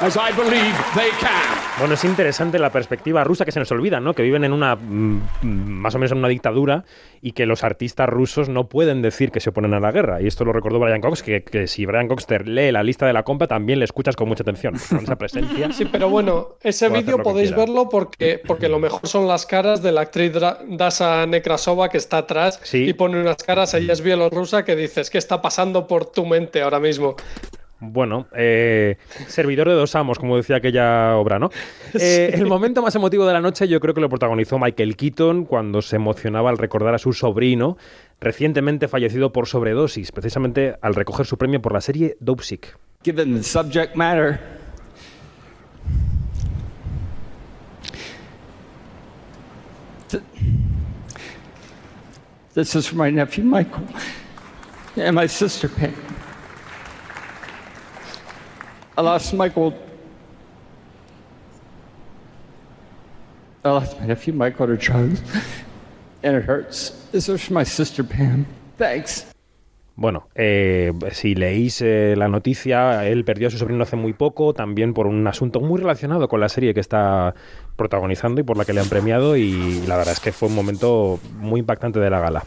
as I believe they can. Bueno, es interesante la perspectiva rusa que se nos olvida, ¿no? Que viven en una mm, más o menos en una dictadura y que los artistas rusos no pueden decir que se oponen a la guerra. Y esto lo recordó Brian Cox, que, que si Brian Cox te lee la lista de la compra también le escuchas con mucha atención, con esa presencia. Sí, pero bueno, ese vídeo podéis verlo porque, porque lo mejor son las caras de la actriz Dasa Nekrasova que está atrás Sí. y pone unas caras, ella es bielorrusa, que dices, ¿qué está pasando por tu mente ahora mismo? Bueno, eh, servidor de dos amos, como decía aquella obra, ¿no? (laughs) Eh, El momento más emotivo de la noche yo creo que lo protagonizó Michael Keaton cuando se emocionaba al recordar a su sobrino, recientemente fallecido por sobredosis, precisamente al recoger su premio por la serie Dope Sick. Given the subject matter, th- this is for my nephew Michael and my sister Pam. I lost Michael. I my nephew Michael to drugs, and it hurts. This is my sister Pam. Thanks. Bueno, eh, si leéis eh, la noticia, él perdió a su sobrino hace muy poco, también por un asunto muy relacionado con la serie que está protagonizando y por la que le han premiado, y la verdad es que fue un momento muy impactante de la gala.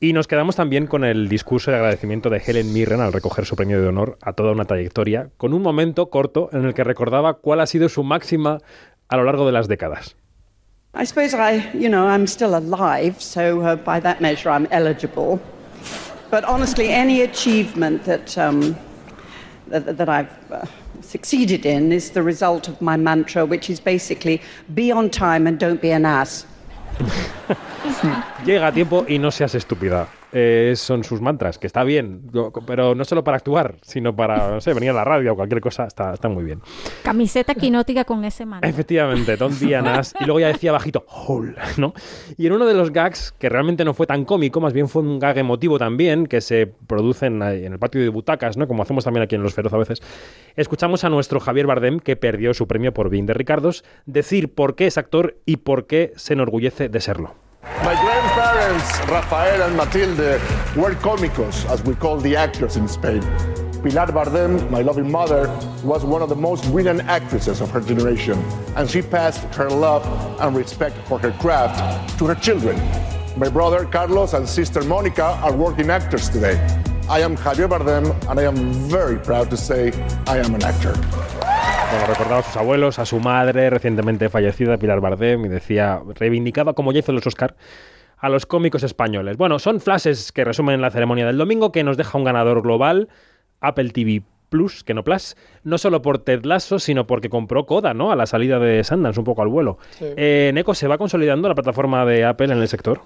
Y nos quedamos también con el discurso de agradecimiento de Helen Mirren al recoger su premio de honor a toda una trayectoria, con un momento corto en el que recordaba cuál ha sido su máxima a lo largo de las décadas. I suppose I, you know, I'm still alive, so uh, by that measure I'm eligible. But honestly, any achievement that, um, that, that I've uh, succeeded in is the result of my mantra, which is basically be on time and don't be an ass. (laughs) Llega a tiempo y no seas estúpida. Eh, son sus mantras, que está bien, pero no solo para actuar, sino para, no sé, venir a la radio o cualquier cosa, está, está muy bien. Camiseta quinótica con ese man. Efectivamente, an ass. Y luego ya decía bajito, "Hole", ¿no? Y en uno de los gags, que realmente no fue tan cómico, más bien fue un gag emotivo también, que se produce en, en el patio de butacas, ¿no? Como hacemos también aquí en Los Feroz a veces. Escuchamos a nuestro Javier Bardem, que perdió su premio por Bien de Ricardos, decir por qué es actor y por qué se enorgullece de serlo. My grandparents, Rafael and Matilde, were comicos, as we call the actors in Spain. Pilar Bardem, my loving mother, was one of the most brilliant actresses of her generation, and she passed her love and respect for her craft to her children. My brother Carlos and sister Monica are working actors today. I am Javier Bardem, and I am very proud to say I am an actor. Bueno, recordaba a sus abuelos, a su madre, recientemente fallecida, Pilar Bardem, y decía, reivindicaba, como ya hizo los Oscar, a los cómicos españoles. Bueno, son flashes que resumen la ceremonia del domingo, que nos deja un ganador global, Apple TV Plus, que no Plus, no solo por Ted Lasso, sino porque compró Coda, ¿no? A la salida de Sundance, un poco al vuelo. Sí. Eh, Neko, ¿se va consolidando la plataforma de Apple en el sector?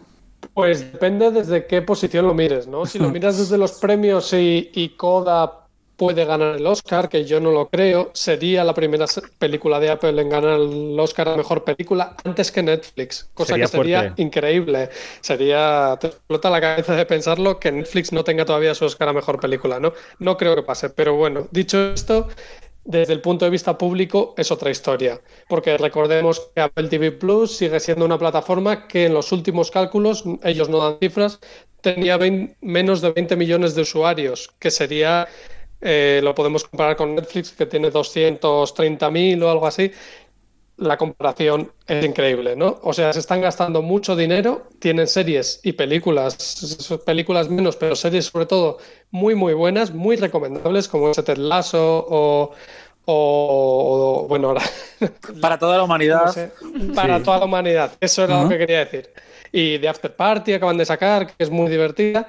Pues depende desde qué posición lo mires, ¿no? Si lo (laughs) miras desde los premios y, y Coda puede ganar el Oscar, que yo no lo creo, sería la primera película de Apple en ganar el Oscar a Mejor Película antes que Netflix, cosa Sería que sería fuerte. increíble. Sería, te explota la cabeza de pensarlo que Netflix no tenga todavía su Oscar a Mejor Película, ¿no? No creo que pase, pero bueno, dicho esto, desde el punto de vista público es otra historia, porque recordemos que Apple TV Plus sigue siendo una plataforma que en los últimos cálculos, ellos no dan cifras, tenía menos de 20 millones de usuarios, que sería, eh, lo podemos comparar con Netflix, que tiene 230.000 o algo así. La comparación es increíble, ¿no? O sea, se están gastando mucho dinero, tienen series y películas, películas menos, pero series sobre todo muy, muy buenas, muy recomendables, como ese Ted Lasso o, o- o- bueno, ahora (laughs) Para toda la humanidad. no sé, para Sí. toda la humanidad. Eso era lo que quería decir. Y The After Party acaban de sacar, que es muy divertida,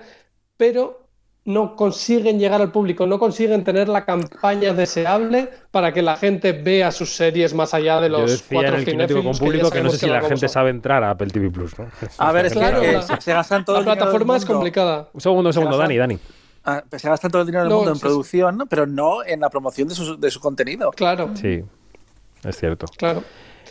pero no consiguen llegar al público, no consiguen tener la campaña deseable para que la gente vea sus series más allá de Yo los decía en cuatro el Kinético con que público que no sé si la gente sabe entrar a Apple TV Plus, ¿no? A ver, es Claro, la- se, se gastan todo la el plataforma es complicada. Un segundo, un segundo, Se Dani, Dani. Ah, se gastan todo el dinero del No, mundo en sí. producción, ¿no? pero no en la promoción de su, de su contenido. Claro, Sí, es cierto. claro.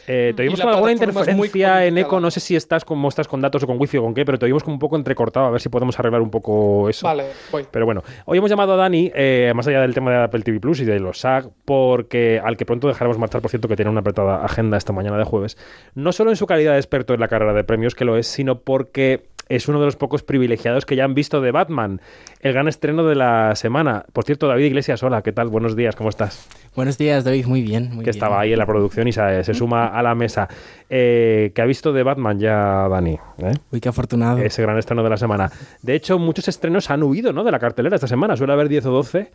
Eh, te oímos la con alguna interferencia en eco, no sé si estás como estás con datos o con wifi o con qué, pero te oímos como un poco entrecortado, a ver si podemos arreglar un poco eso. Vale, voy. Pero bueno, hoy hemos llamado a Dani, eh, más allá del tema de Apple TV Plus y de los SAG, porque al que pronto dejaremos marchar, por cierto, que tiene una apretada agenda esta mañana de jueves, no solo en su calidad de experto en la carrera de premios, que lo es, sino porque es uno de los pocos privilegiados que ya han visto de Batman, el gran estreno de la semana. Por cierto, David Iglesias, hola, ¿qué tal? Buenos días, ¿cómo estás? Buenos días, David. Muy bien. Muy que bien. estaba ahí en la producción y se, se suma a la mesa. Eh, que ha visto de Batman ya, Dani. ¿eh? Uy, qué afortunado. Ese gran estreno de la semana. De hecho, muchos estrenos han huido ¿no? de la cartelera esta semana. Suele haber 10 o 12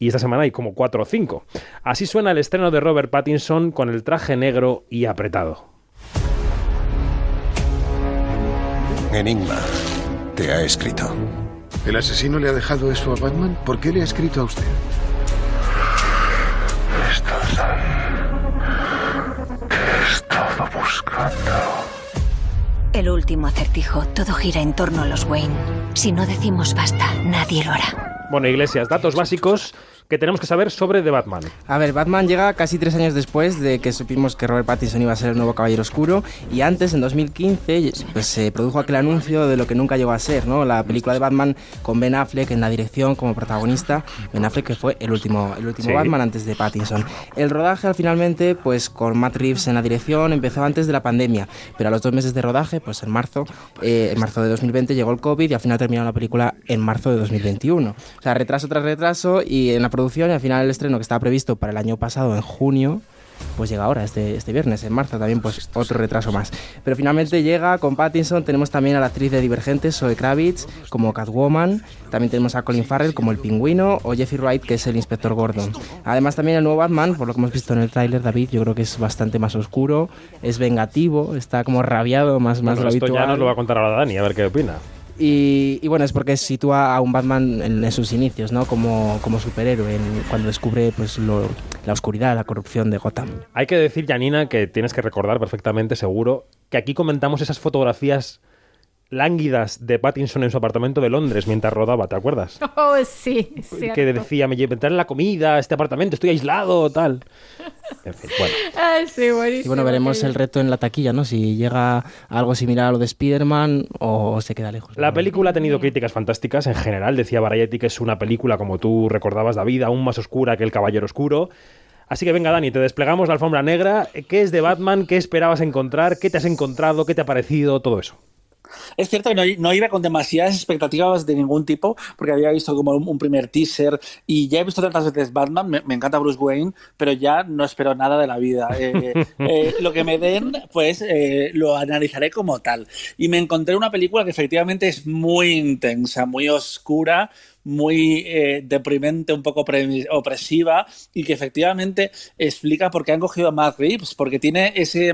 y esta semana hay como 4 o 5. Así suena el estreno de Robert Pattinson con el traje negro y apretado. Enigma te ha escrito. ¿El asesino le ha dejado eso a Batman? ¿Por qué le ha escrito a usted? Estás ahí. ¿Qué he estado buscando? El último acertijo, todo gira en torno a los Wayne. Si no decimos basta, nadie lo hará. Bueno, Iglesias, datos básicos que tenemos que saber sobre The Batman. A ver, Batman llega casi tres años después de que supimos que Robert Pattinson iba a ser el nuevo Caballero Oscuro y antes, en 2015, pues se produjo aquel anuncio de lo que nunca llegó a ser, ¿no? La película de Batman con Ben Affleck en la dirección como protagonista. Ben Affleck que fue el último, el último Sí. Batman antes de Pattinson. El rodaje al finalmente, pues con Matt Reeves en la dirección, empezó antes de la pandemia, pero a los dos meses de rodaje, pues en marzo, eh, en marzo de 2020 llegó el COVID y al final terminó la película en marzo de 2021. O sea, retraso tras retraso y en la producción y al final el estreno que estaba previsto para el año pasado en junio pues llega ahora, este, este viernes, en marzo también, pues otro retraso más. Pero finalmente llega con Pattinson, tenemos también a la actriz de Divergentes, Zoe Kravitz, como Catwoman, también tenemos a Colin Farrell como el pingüino, o Jeffrey Wright, que es el inspector Gordon. Además también el nuevo Batman, por lo que hemos visto en el tráiler, David, yo creo que es bastante más oscuro, es vengativo, está como rabiado, más, más Bueno, lo esto ya habitual. nos lo va a contar ahora Dani, a ver qué opina. Y, bueno, es porque sitúa a un Batman en, en sus inicios, ¿no? Como, como superhéroe, en- cuando descubre pues lo- la oscuridad, la corrupción de Gotham. Hay que decir, Janina, que tienes que recordar perfectamente, seguro, que aquí comentamos esas fotografías lánguidas de Pattinson en su apartamento de Londres mientras rodaba, ¿te acuerdas? (laughs) Oh, sí, cierto. Que decía, me llevaré la comida a este apartamento, estoy aislado, tal. En fin, bueno. Ay, sí, buenísimo. Y bueno, veremos el reto en la taquilla, ¿no? Si llega algo similar a lo de Spider-Man o se queda lejos. La película ha tenido críticas fantásticas en general. Decía Variety que es una película, como tú recordabas, David, aún más oscura que El Caballero Oscuro. Así que venga, Dani, te desplegamos la alfombra negra. ¿Qué es de Batman? ¿Qué esperabas encontrar? ¿Qué te has encontrado? ¿Qué te ha parecido? Todo eso. Es cierto que no, no iba con demasiadas expectativas de ningún tipo, porque había visto como un, un primer teaser y ya he visto tantas veces Batman, me, me encanta Bruce Wayne, pero ya no espero nada de la vida. Eh, (laughs) eh, lo que me den, pues eh, lo analizaré como tal. Y me encontré una película que efectivamente es muy intensa, muy oscura, muy eh, deprimente, un poco opre- opresiva y que efectivamente explica por qué han cogido a Matt Reeves, porque tiene ese...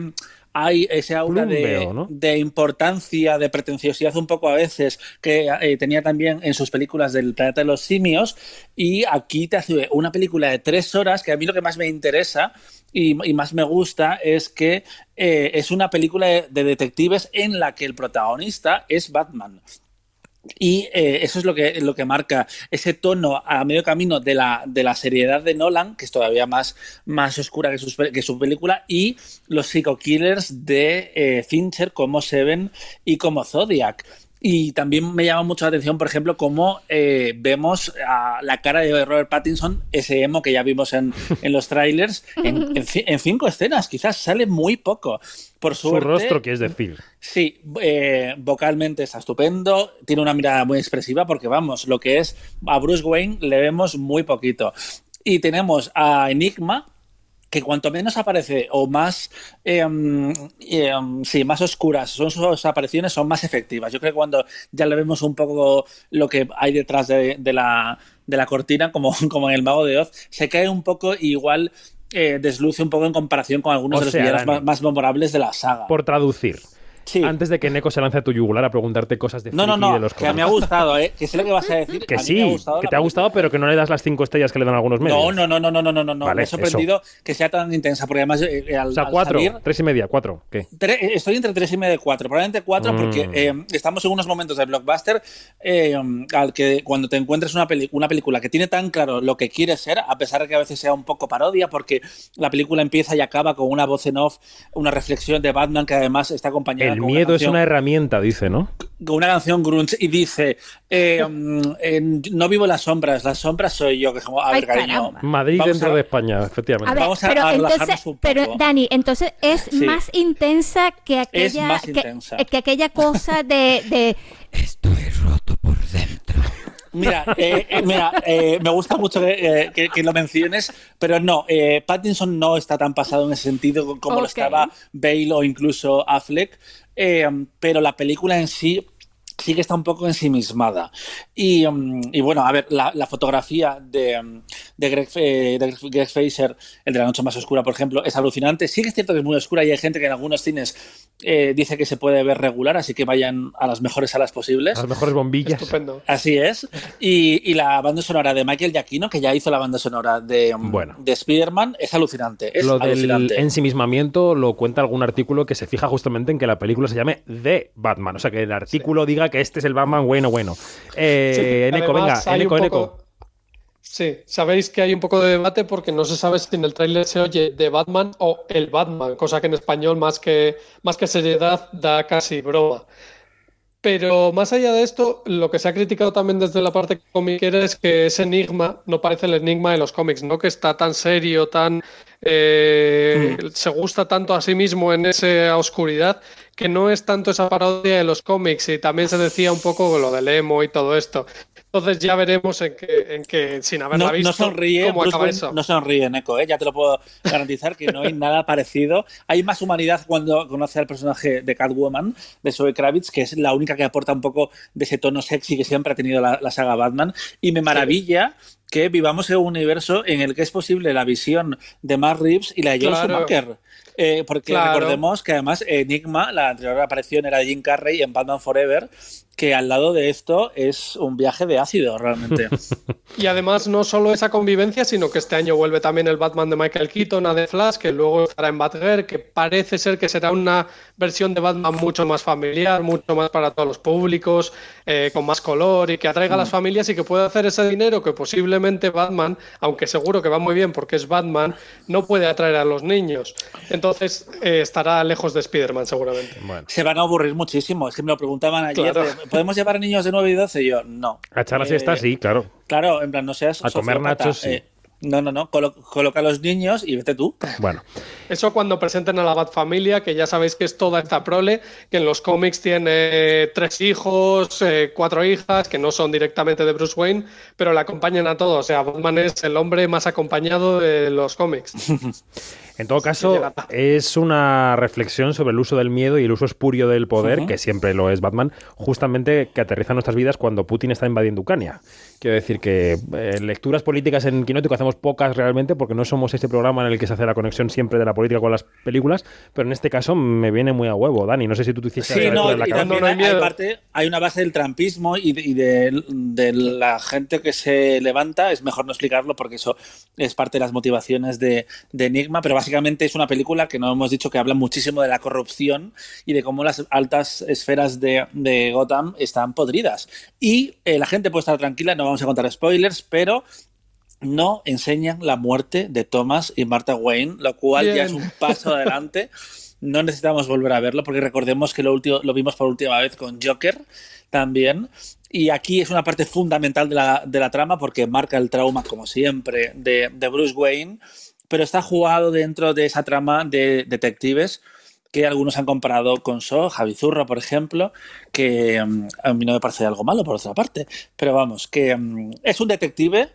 Hay ese aura de, Plumbeo, ¿no? de importancia, de pretenciosidad un poco a veces que eh, tenía también en sus películas del planeta de los simios y aquí te hace una película de tres horas que a mí lo que más me interesa y, y más me gusta es que eh, es una película de, de detectives en la que el protagonista es Batman. Y eh, eso es lo que, lo que marca ese tono a medio camino de la, de la seriedad de Nolan, que es todavía más, más oscura que, sus que su película, y los psycho-killers de eh, Fincher como Seven y como Zodiac. Y también me llama mucho la atención, por ejemplo, cómo eh, vemos a la cara de Robert Pattinson, ese emo que ya vimos en, (laughs) en los trailers, en, en ci- en cinco escenas, quizás sale muy poco. Por Su rostro, quieres decir. Sí, eh, vocalmente está estupendo, tiene una mirada muy expresiva porque vamos, lo que es a Bruce Wayne le vemos muy poquito. Y tenemos a Enigma, que cuanto menos aparece o más, eh, eh, sí, más oscuras son sus apariciones, son más efectivas. Yo creo que cuando ya le vemos un poco lo que hay detrás de, de la, de la cortina, como, (laughs) como en El Mago de Oz, se cae un poco y igual eh, desluce un poco en comparación con algunos O de los sea, villanos más memorables de la saga. Por traducir sí. antes de que Neko se lance a tu yugular a preguntarte cosas de No, no, no, de los que me ha gustado, ¿eh? que sé lo que vas a (laughs) decir. Que a sí, que te ha gustado, pero que no le das las cinco estrellas que le dan algunos medios. No, no, no, no, no, no, no, vale, me he sorprendido eso. que sea tan intensa, porque además eh, eh, al, O sea, al cuatro, salir, tres y media, cuatro, ¿qué? Tres, estoy entre tres y media y cuatro, probablemente cuatro, mm. porque eh, estamos en unos momentos de blockbuster eh, al que cuando te encuentres una, una película que tiene tan claro lo que quiere ser, a pesar de que a veces sea un poco parodia, porque la película empieza y acaba con una voz en off, una reflexión de Batman que además está acompañada el miedo es una herramienta, dice, ¿no? con una canción grunge y dice eh, mm, eh, no vivo las sombras, las sombras soy yo, que es como, a Ay, ver, cariño, Madrid vamos dentro a- de España, efectivamente. A ver, Vamos a- pero a relajarnos entonces, un pero poco. Dani, entonces es Sí. más intensa que aquella, más que- intensa. que, aquella cosa de, de Mira, eh, eh, mira eh, me gusta mucho que, eh, que- que lo menciones, pero no, eh, Pattinson no está tan pasado en ese sentido como lo estaba Bale o incluso Affleck, eh, pero la película en sí sí que está un poco ensimismada. Y, mm, y bueno, a ver, la, la fotografía de, mm, de, Greg, eh, de Greg Fraser, el de la noche más oscura, por ejemplo, es alucinante. Sí que es cierto que es muy oscura y hay gente que en algunos cines eh, dice que se puede ver regular, así que vayan a las mejores salas posibles. Las mejores bombillas. Estupendo. Así es. Y, y la banda sonora de Michael Giacchino, que ya hizo la banda sonora de, um, de Spider-Man, es alucinante. Es Lo del alucinante. ensimismamiento lo cuenta algún artículo que se fija justamente en que la película se llame The Batman. O sea, que el artículo diga que este es el Batman bueno, bueno. Eh, Sí, Eneco, venga, Eneco, poco- Eneco. Sí, sabéis que hay un poco de debate porque no se sabe si en el tráiler se oye de Batman o el Batman, cosa que en español más que, más que seriedad da casi broma. Pero más allá de esto, lo que se ha criticado también desde la parte comiquera es que ese enigma no parece el enigma de los cómics, ¿no? Que está tan serio, tan. Eh, se gusta tanto a sí mismo en esa oscuridad, que no es tanto esa parodia de los cómics. Y también se decía un poco lo del emo y todo esto. Entonces ya veremos en que, en que sin haberla No, visto, no sonríe, cómo acaba eso. no sonríe, Neko, ¿eh? ya te lo puedo garantizar que no hay (laughs) nada parecido. Hay más humanidad cuando conoce al personaje de Catwoman, de Zoe Kravitz, que es la única que aporta un poco de ese tono sexy que siempre ha tenido la, la saga Batman. Y me maravilla que vivamos en un universo en el que es posible la visión de Matt Reeves y la de Joel Claro. Schumacher. Eh, porque Claro. recordemos que además Enigma, la anterior aparición era de Jim Carrey en Batman Forever, que al lado de esto es un viaje de ácido realmente. (laughs) Y además no solo esa convivencia, sino que este año vuelve también el Batman de Michael Keaton a The Flash, que luego estará en Batgirl, que parece ser que será una versión de Batman mucho más familiar, mucho más para todos los públicos, eh, con más color y que atraiga a las familias y que pueda hacer ese dinero que posiblemente Batman, aunque seguro que va muy bien porque es Batman, no puede atraer a los niños. Entonces eh, estará lejos de Spider-Man seguramente. Se van a aburrir muchísimo. Es que me lo preguntaban ayer. Claro. de, ¿Podemos llevar niños de 9 y 12? Y yo, no. A echar la Eh, siesta, sí, claro. Claro, en plan, no seas. A comer nachos, sí. Eh, no, no, no. colo- coloca a los niños y vete tú. Bueno. Eso cuando presenten a la Bat Familia, que ya sabéis que es toda esta prole, que en los cómics tiene eh, tres hijos, eh, cuatro hijas, que no son directamente de Bruce Wayne, pero le acompañan a todos. O sea, Batman es el hombre más acompañado de los cómics. (laughs) En todo caso, es una reflexión sobre el uso del miedo y el uso espurio del poder, que siempre lo es Batman, justamente que aterriza en nuestras vidas cuando Putin está invadiendo Ucrania. Quiero decir que eh, lecturas políticas en Quinótico hacemos pocas realmente, porque no somos este programa en el que se hace la conexión siempre de la política con las películas, pero en este caso me viene muy a huevo, Dani. No sé si tú te hiciste Sí, no, la y también hay, hay parte, hay una base del trampismo y de, y de- de la gente que se levanta. Es mejor no explicarlo porque eso es parte de las motivaciones de, de Enigma, pero básicamente es una película que no hemos dicho que habla muchísimo de la corrupción y de cómo las altas esferas de, de Gotham están podridas. Y eh, la gente puede estar tranquila, no vamos a contar spoilers, pero no enseñan la muerte de Thomas y Martha Wayne, lo cual ya es un paso adelante. (laughs) No necesitamos volver a verlo porque recordemos que lo, último, lo vimos por última vez con Joker también. Y aquí es una parte fundamental de la, de la trama porque marca el trauma, como siempre, de, de Bruce Wayne, pero está jugado dentro de esa trama de detectives que algunos han comparado con So, Javi Zurro, por ejemplo, que mm, a mí no me parece algo malo, por otra parte. Pero vamos, que mm, es un detective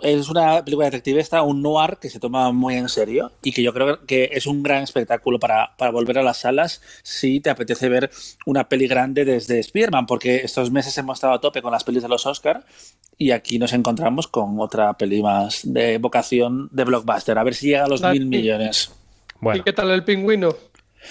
es una película detectivista, un noir que se toma muy en serio y que yo creo que es un gran espectáculo para, para volver a las salas si te apetece ver una peli grande desde Spearman, porque estos meses hemos estado a tope con las pelis de los Oscar y aquí nos encontramos con otra peli más de vocación de blockbuster, a ver si llega a los La- mil millones. ¿Y qué tal el pingüino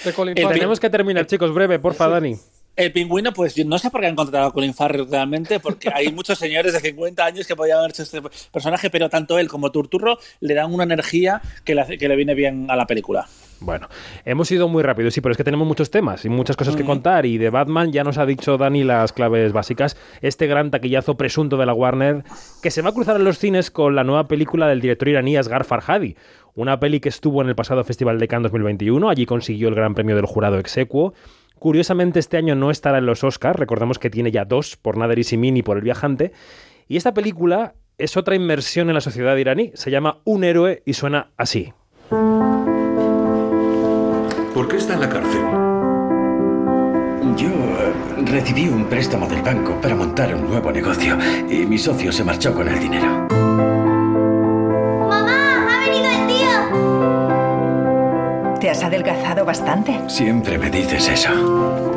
de Colin El Farrell? Tenemos que terminar, chicos, breve, porfa, Dani. El pingüino, pues yo no sé por qué han contratado a Colin Farrell realmente, porque hay muchos señores de 50 años que podían haber hecho este personaje, pero tanto él como Turturro le dan una energía que le, hace- que le viene bien a la película. Bueno, hemos ido muy rápido, sí, pero es que tenemos muchos temas y muchas cosas que contar. Y de Batman ya nos ha dicho Dani las claves básicas. Este gran taquillazo presunto de la Warner que se va a cruzar en los cines con la nueva película del director iraní Asghar Farhadi. Una peli que estuvo en el pasado Festival de Cannes 2021. Allí consiguió el gran premio del jurado execuo. Curiosamente, este año no estará en los Oscars. Recordemos que tiene ya dos, por Nader y Simin y por El Viajante. Y esta película es otra inmersión en la sociedad iraní. Se llama Un héroe y suena así. ¿Por qué está en la cárcel? Yo eh, recibí un préstamo del banco para montar un nuevo negocio y mi socio se marchó con el dinero. Has adelgazado bastante? Siempre me dices eso.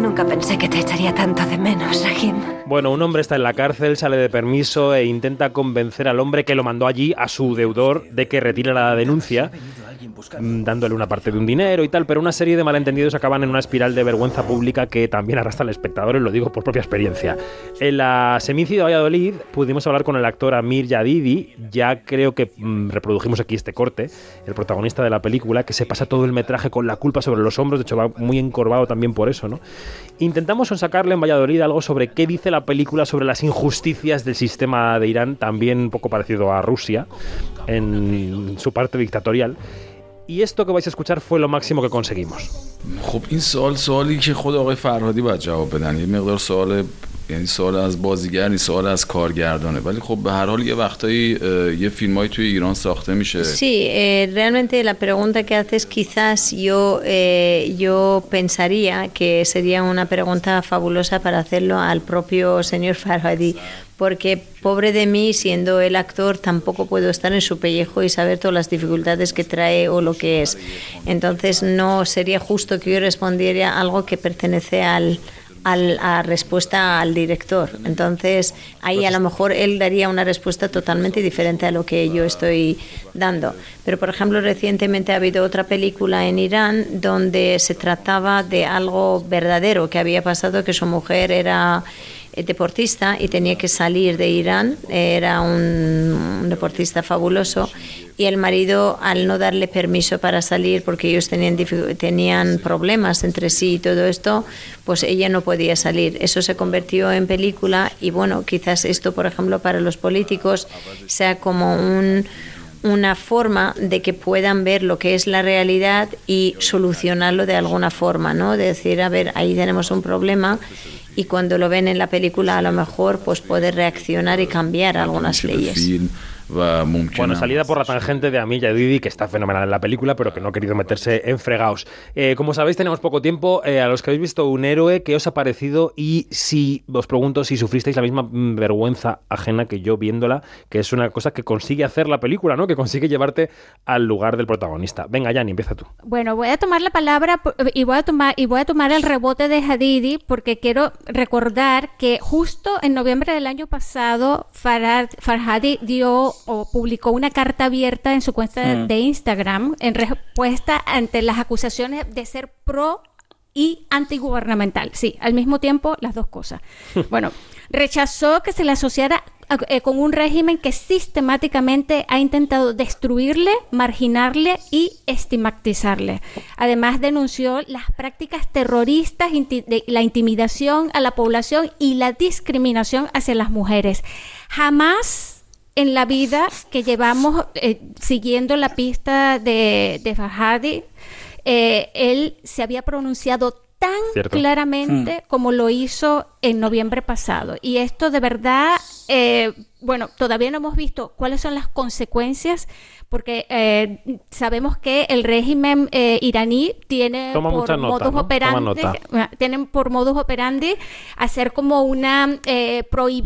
Nunca pensé que te echaría tanto de menos, Rahim. Bueno, un hombre está en la cárcel, sale de permiso e intenta convencer al hombre que lo mandó allí, a su deudor, de que retire la denuncia. Mm, dándole una parte de un dinero y tal, pero una serie de malentendidos acaban en una espiral de vergüenza pública que también arrastra al espectador, y lo digo por propia experiencia. En la Semici de Valladolid pudimos hablar con el actor Amir Yadidi, ya creo que mm, reprodujimos aquí este corte, el protagonista de la película, que se pasa todo el metraje con la culpa sobre los hombros, de hecho va muy encorvado también por eso, ¿no? Intentamos sacarle en Valladolid algo sobre qué dice la película sobre las injusticias del sistema de Irán, también un poco parecido a Rusia, en su parte dictatorial Y esto que vais a escuchar fue lo máximo que conseguimos. خب این سوال سوالی که خود آقای فرهادی باید جواب بدن یه مقدار سوال یعنی سوال از بازیگر نیست سوال از کارگردانه ولی خب به هر حال یه وقتایی اه، یه فیلمایی توی ایران ساخته میشه Sí, eh, realmente la pregunta que haces quizás yo, eh, yo pensaría que sería una pregunta fabulosa para hacerlo al propio señor Farhadi, porque pobre de mí, siendo el actor, tampoco puedo estar en su pellejo y saber todas las dificultades que trae o lo que es. Entonces no sería justo que yo respondiera algo que pertenece al, al- a respuesta al director. Entonces, ahí a lo mejor él daría una respuesta totalmente diferente a lo que yo estoy dando. Pero, por ejemplo, recientemente ha habido otra película en Irán donde se trataba de algo verdadero que había pasado, que su mujer era deportista y tenía que salir de Irán, era un, deportista fabuloso y el marido al no darle permiso para salir porque ellos tenían, tenían problemas entre sí y todo esto, pues ella no podía salir. Eso se convirtió en película y bueno, quizás esto, por ejemplo, para los políticos sea como un una forma de que puedan ver lo que es la realidad y solucionarlo de alguna forma, ¿no? De decir, a ver, ahí tenemos un problema y cuando lo ven en la película a lo mejor pues poder reaccionar y cambiar algunas leyes. Bueno, salida por la tangente de Amilla Didi, que está fenomenal en la película, pero que no ha querido meterse en fregaos. Eh, como sabéis, tenemos poco tiempo. Eh, a los que habéis visto un héroe, ¿qué os ha parecido? Y si os pregunto si sufristeis la misma mm, vergüenza ajena que yo viéndola, que es una cosa que consigue hacer la película, ¿no? Que consigue llevarte al lugar del protagonista. Venga, Yanni, empieza tú. Bueno, voy a tomar la palabra y voy a tomar, y voy a tomar el rebote de Hadidi, porque quiero recordar que justo en noviembre del año pasado, Farhadi dio o publicó una carta abierta en su cuenta Mm. de Instagram en respuesta ante las acusaciones de ser pro y antigubernamental. Sí, al mismo tiempo las dos cosas. (laughs) Bueno, rechazó que se le asociara a- eh, con un régimen que sistemáticamente ha intentado destruirle, marginarle y estigmatizarle. Además denunció las prácticas terroristas, inti- de- la intimidación a la población y la discriminación hacia las mujeres. Jamás en la vida que llevamos eh, siguiendo la pista de, de Farhadi, eh, él se había pronunciado tan Cierto. claramente como lo hizo en noviembre pasado. Y esto de verdad, eh, bueno, todavía no hemos visto cuáles son las consecuencias, porque eh, sabemos que el régimen eh, iraní tiene Toma por nota, modus ¿no? Operandi. Ah, tienen por modus operandi hacer como una eh,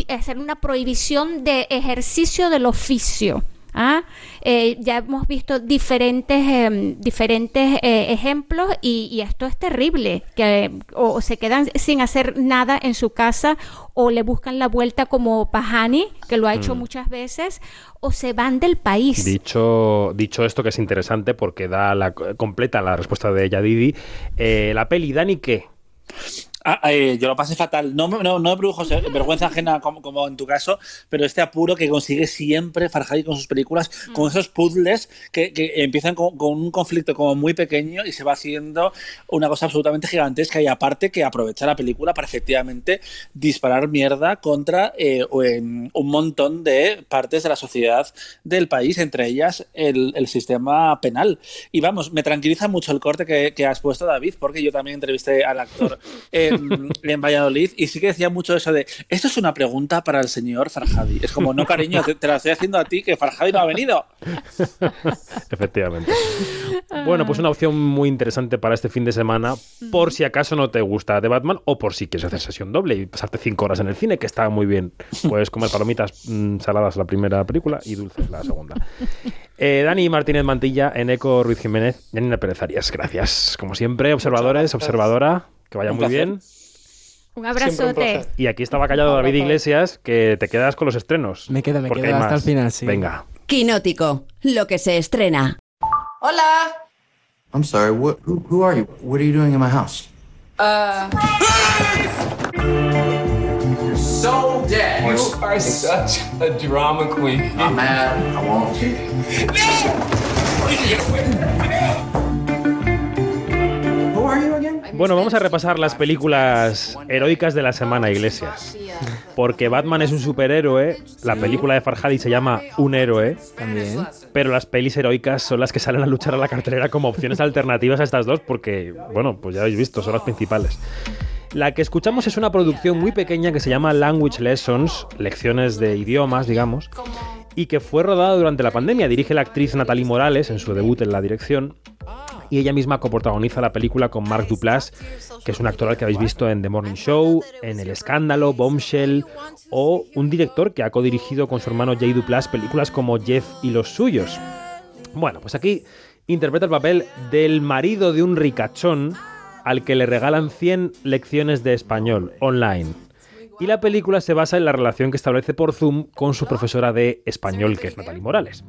hacer una prohibición de ejercicio del oficio. ¿ah? Eh, ya hemos visto diferentes em, diferentes eh, ejemplos y, y esto es terrible que o se quedan sin hacer nada en su casa o le buscan la vuelta como Pahani que lo ha hecho Mm. muchas veces o se van del país Dicho, dicho esto, que es interesante porque da la completa la respuesta de Yadidi, eh, la peli, Dani, ¿qué? Ah, eh, yo lo pasé fatal. No, no, no me produjo vergüenza ajena como, como en tu caso, pero este apuro que consigue siempre Farhadi con sus películas, con esos puzzles que, que empiezan con, con un conflicto como muy pequeño y se va haciendo una cosa absolutamente gigantesca y aparte que aprovecha la película para efectivamente disparar mierda contra eh, un montón de partes de la sociedad del país, entre ellas el, el sistema penal. Y vamos, me tranquiliza mucho el corte que, que has puesto, David, porque yo también entrevisté al actor (laughs) en, en Valladolid y sí que decía mucho eso de, esto es una pregunta para el señor Farhadi. Es como, no, cariño, te, te la estoy haciendo a ti, que Farhadi no ha venido. Efectivamente. Bueno, pues una opción muy interesante para este fin de semana, por si acaso no te gusta de Batman o por si quieres hacer sesión doble y pasarte cinco horas en el cine, que está muy bien. Puedes comer palomitas mm, saladas la primera película y dulces la segunda. Eh, Dani Martínez Mantilla, en Eco Ruiz Jiménez, Janina Pérez Arias. Gracias. Como siempre, observadores, observadora, que vaya Un muy placer. bien. un abrazote Y aquí estaba callado David Iglesias, que te quedas con los estrenos. Me quedo, me quedo hasta más. el final, sí. Venga. Quinótico, lo que se estrena. Hola. I'm sorry, what, who, who are you? What are you doing in my house? Uh. You're so dead. You are such a drama queen. I'm mad. I won't. Who are you again? Bueno, vamos a repasar las películas heroicas de la semana, Iglesias. Porque Batman es un superhéroe, la película de Farhadi se llama Un héroe, También. pero las pelis heroicas son las que salen a luchar a la cartelera como opciones alternativas a estas dos, porque, bueno, pues ya habéis visto, son las principales. La que escuchamos es una producción muy pequeña que se llama Language Lessons, lecciones de idiomas, digamos, y que fue rodada durante la pandemia. Dirige la actriz Natalie Morales en su debut en la dirección. Y ella misma coprotagoniza la película con Mark Duplass, que es un actor al que habéis visto en The Morning Show, en El Escándalo, Bombshell, o un director que ha codirigido con su hermano Jay Duplass películas como Jeff y los suyos. Bueno, pues aquí interpreta el papel del marido de un ricachón al que le regalan 100 lecciones de español online. Y la película se basa en la relación que establece por Zoom con su profesora de español, que es Natalie Morales.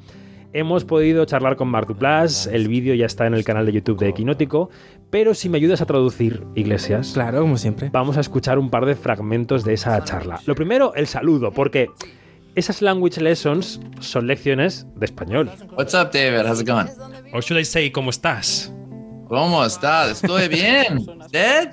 Hemos podido charlar con Mark Duplass, el vídeo ya está en el canal de YouTube de Equinótico, pero si me ayudas a traducir, Iglesias. Claro, como siempre. Vamos a escuchar un par de fragmentos de esa charla. Lo primero, el saludo, porque esas language lessons son lecciones de español. What's up, David? How's it going? Or should I say, ¿cómo estás? ¿Cómo estás? Estoy bien. (laughs) ¿Usted?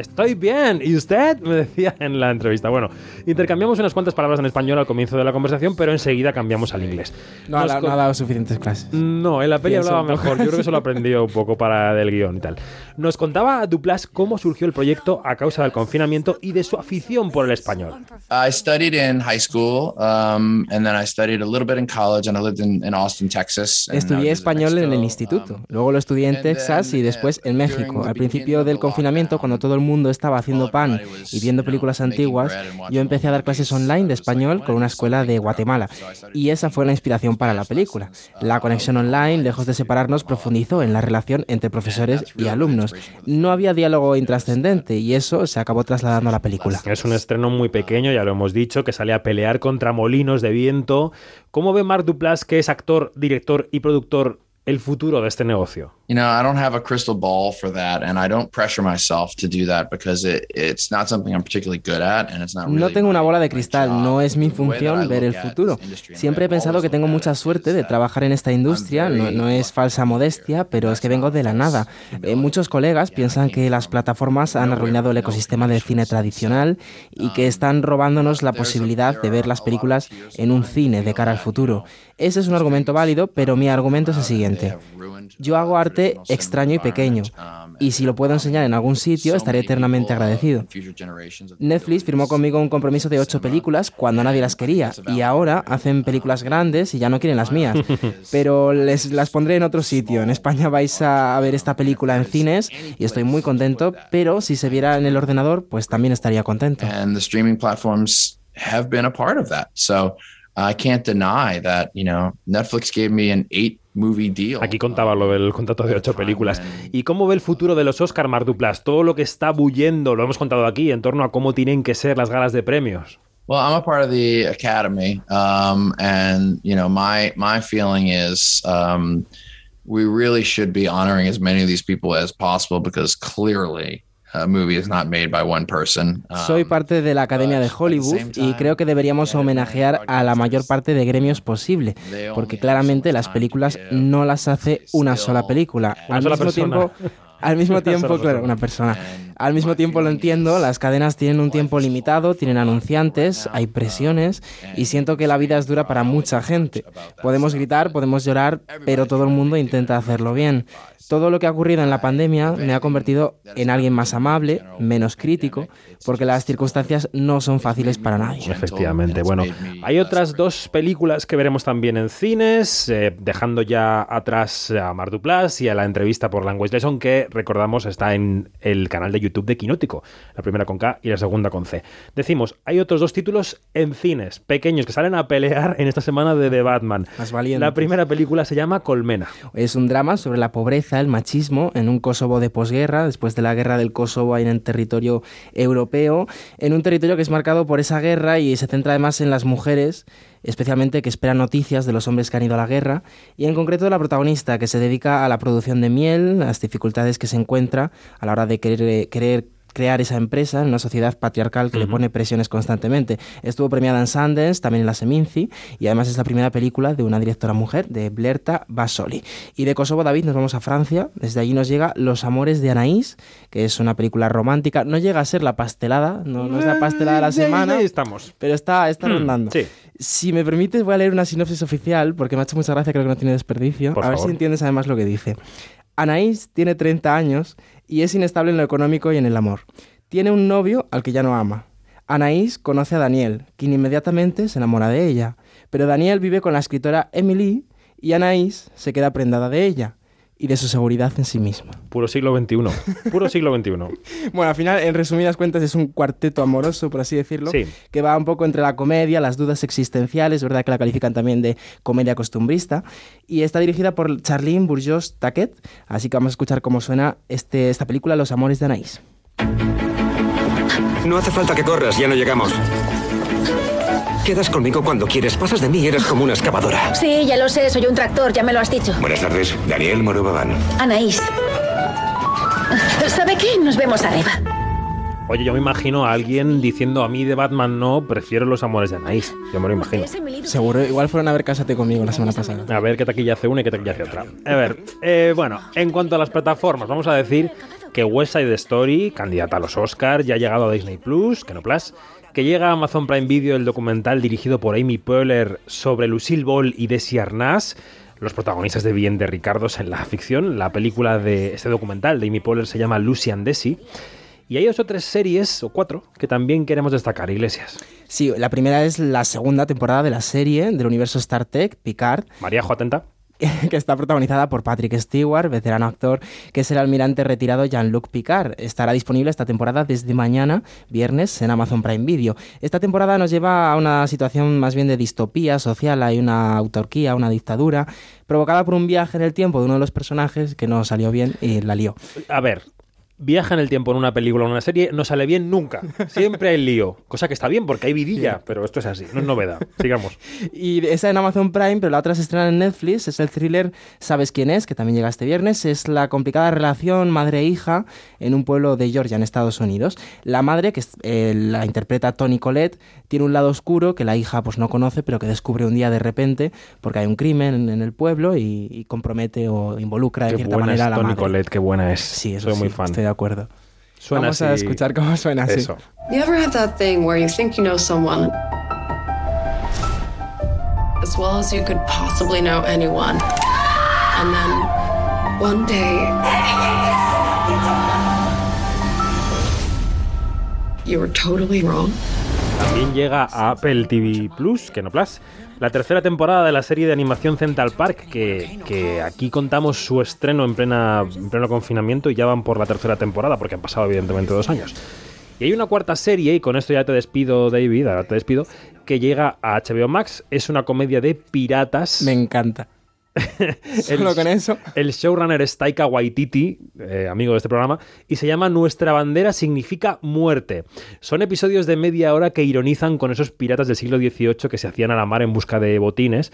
Estoy bien. ¿Y usted? Me decía en la entrevista. Bueno, intercambiamos unas cuantas palabras en español al comienzo de la conversación, pero enseguida cambiamos al inglés. No, ha no ha dado suficientes clases. No, en la peli hablaba mejor. Yo creo que eso lo (laughs) aprendió un poco para del guion y tal. Nos contaba Duplas cómo surgió el proyecto a causa del confinamiento y de su afición por el español. I studied in high school, um, and then I studied a little bit in college, and I lived in, in Austin, Texas. Estudié español en el instituto, luego lo estudié en Texas y después en México. Al principio del confinamiento, cuando todo el mundo estaba haciendo pan y viendo películas antiguas, yo empecé a dar clases online de español con una escuela de Guatemala. Y esa fue la inspiración para la película. La conexión online, lejos de separarnos, profundizó en la relación entre profesores y alumnos. No había diálogo intrascendente y eso se acabó trasladando a la película. Es un estreno muy pequeño, ya lo hemos dicho, que sale a pelear contra molinos de viento. ¿Cómo ve Mark Duplas, que es actor, director y productor, el futuro de este negocio? You know, I don't have a crystal ball for that, and I don't pressure myself to do that because it, it's not something I'm particularly good at, and it's not No really. tengo una bola de cristal, no es mi función ver el futuro. Siempre he pensado que tengo mucha suerte de trabajar en esta industria, no, no es falsa modestia, pero es que vengo de la nada. Eh, muchos colegas piensan que las plataformas han arruinado el ecosistema del cine tradicional y que están robándonos la posibilidad de ver las películas en un cine de cara al futuro. Ese es un argumento válido, pero mi argumento es el siguiente. Yo hago arte extraño y pequeño, y si lo puedo enseñar en algún sitio, estaré eternamente agradecido. Netflix firmó conmigo un compromiso de ocho películas cuando nadie las quería y ahora hacen películas grandes y ya no quieren las mías. (laughs) Pero les las pondré en otro sitio. En España vais a ver esta película en cines y estoy muy contento, pero si se viera en el ordenador, pues también estaría contento. have been a part of that. So I can't deny that, you know, Netflix gave me an eight movie deal. Aquí contaba lo del contrato de ocho películas. ¿Y cómo ve el futuro de los Oscar, Mark Duplas? Todo lo que está bullendo, lo hemos contado aquí, en torno a cómo tienen que ser las galas de premios. Well, I'm a part of the academy, um, and you know, my my feeling is um, we really should be honoring as many of these people as possible because clearly a movie is not made by one person. Um, Soy parte de la Academia de Hollywood y creo que deberíamos homenajear a la mayor parte de gremios posible, porque claramente las películas no las hace una sola película. (laughs) Al mismo tiempo, al mismo tiempo, claro, una persona. Al mismo tiempo lo entiendo, las cadenas tienen un tiempo limitado, tienen anunciantes, hay presiones y siento que la vida es dura para mucha gente. Podemos gritar, podemos llorar, pero todo el mundo intenta hacerlo bien. Todo lo que ha ocurrido en la pandemia me ha convertido en alguien más amable, menos crítico, porque las circunstancias no son fáciles para nadie. Efectivamente. Bueno, hay otras dos películas que veremos también en cines, eh, dejando ya atrás a Mar Duplas y a la entrevista por Language Lesson, que recordamos está en el canal de YouTube de Quinótico, la primera con K y la segunda con C. Decimos, hay otros dos títulos en cines, pequeños, que salen a pelear en esta semana de The Batman. Más. La primera película se llama Colmena. Es un drama sobre la pobreza el machismo en un Kosovo de posguerra, después de la guerra del Kosovo en el territorio europeo, en un territorio que es marcado por esa guerra y se centra además en las mujeres especialmente que esperan noticias de los hombres que han ido a la guerra, y en concreto de la protagonista, que se dedica a la producción de miel, las dificultades que se encuentra a la hora de querer, querer crear esa empresa en una sociedad patriarcal que le pone presiones constantemente. Estuvo premiada en Sundance, también en la Seminci, y además es la primera película de una directora mujer, de Blerta Basoli. Y de Kosovo, David, nos vamos a Francia. Desde allí nos llega Los Amores de Anaís, que es una película romántica. No llega a ser la pastelada, no, no es la pastelada de la semana. Ahí estamos. Pero está, está Hmm, rondando. sí. Si me permites, voy a leer una sinopsis oficial, porque me ha hecho mucha gracia, creo que no tiene desperdicio. Por a ver favor. si entiendes además lo que dice. Anaís tiene 30 años y es inestable en lo económico y en el amor. Tiene un novio al que ya no ama. Anaís conoce a Daniel, quien inmediatamente se enamora de ella. Pero Daniel vive con la escritora Emily y Anaís se queda prendada de ella y de su seguridad en sí misma. Puro siglo XXI. Puro siglo XXI. (laughs) Bueno, al final, en resumidas cuentas, es un cuarteto amoroso, por así decirlo, Sí. que va un poco entre la comedia, las dudas existenciales, verdad que la califican también de comedia costumbrista, y está dirigida por Charlene Bourgeois Taquet, así que vamos a escuchar cómo suena este, esta película, Los Amores de Anaís. No hace falta que corras, ya no llegamos. Quedas conmigo cuando quieres. Pasas de mí, eres como una excavadora. Sí, ya lo sé, soy un tractor, ya me lo has dicho. Buenas tardes, Daniel Morubaban. Anaís. ¿Sabe qué? Nos vemos arriba. Oye, yo me imagino a alguien diciendo a mí de Batman no, prefiero los amores de Anaís. Yo me lo imagino. Seguro, igual fueron a ver Cásate conmigo la semana pasada. A ver qué taquilla hace una y qué taquilla hace otra. A ver, eh, bueno, en cuanto a las plataformas, vamos a decir que West Side Story, candidata a los Oscars, ya ha llegado a Disney Plus, que no Plus, que llega a Amazon Prime Video el documental dirigido por Amy Poehler sobre Lucille Ball y Desi Arnaz, los protagonistas de Bien de Ricardos en la ficción. La película de este documental de Amy Poehler se llama Lucy and Desi. Y hay dos o tres series, o cuatro, que también queremos destacar, Iglesias. Sí, la primera es la segunda temporada de la serie del universo Star Trek, Picard, María atenta. (laughs) que está protagonizada por Patrick Stewart, veterano actor, que es el almirante retirado Jean-Luc Picard. Estará disponible esta temporada desde mañana, viernes, en Amazon Prime Video. Esta temporada nos lleva a una situación más bien de distopía social, hay una autarquía, una dictadura, provocada por un viaje en el tiempo de uno de los personajes que no salió bien y la lió. A ver, viaja en el tiempo en una película o en una serie no sale bien nunca. (laughs) Siempre hay lío. Cosa que está bien porque hay vidilla, pero esto es así, no es novedad. (laughs) Sigamos. Y esa en Amazon Prime, pero la otra se estrena en Netflix, es el thriller Sabes quién es, que también llega este viernes, es la complicada relación madre-hija en un pueblo de Georgia, en Estados Unidos. La madre, que es- eh, la interpreta Tony Collette, tiene un lado oscuro que la hija pues no conoce, pero que descubre un día de repente, porque hay un crimen en, en el pueblo y, y compromete o involucra de Qué cierta buena manera es a la Toni madre. Collette, qué buena es. Sí, eso Soy muy fan. estoy acuerdo. Suena Vamos a así. escuchar cómo suena así. Eso. You ever have that thing where you think you know someone as well as you could possibly know anyone, and then one day you were totally wrong? También llega a Apple TV Plus, que no Plus, la tercera temporada de la serie de animación Central Park, que, que aquí contamos su estreno en, plena, en pleno confinamiento y ya van por la tercera temporada, porque han pasado evidentemente dos años. Y hay una cuarta serie, y con esto ya te despido, David, ahora te despido, que llega a HBO Max. Es una comedia de piratas. Me encanta. (laughs) Solo con eso. El showrunner es Taika Waititi, eh, amigo de este programa, y se llama Nuestra bandera significa muerte. Son episodios de media hora que ironizan con esos piratas del siglo XVIII que se hacían a la mar en busca de botines.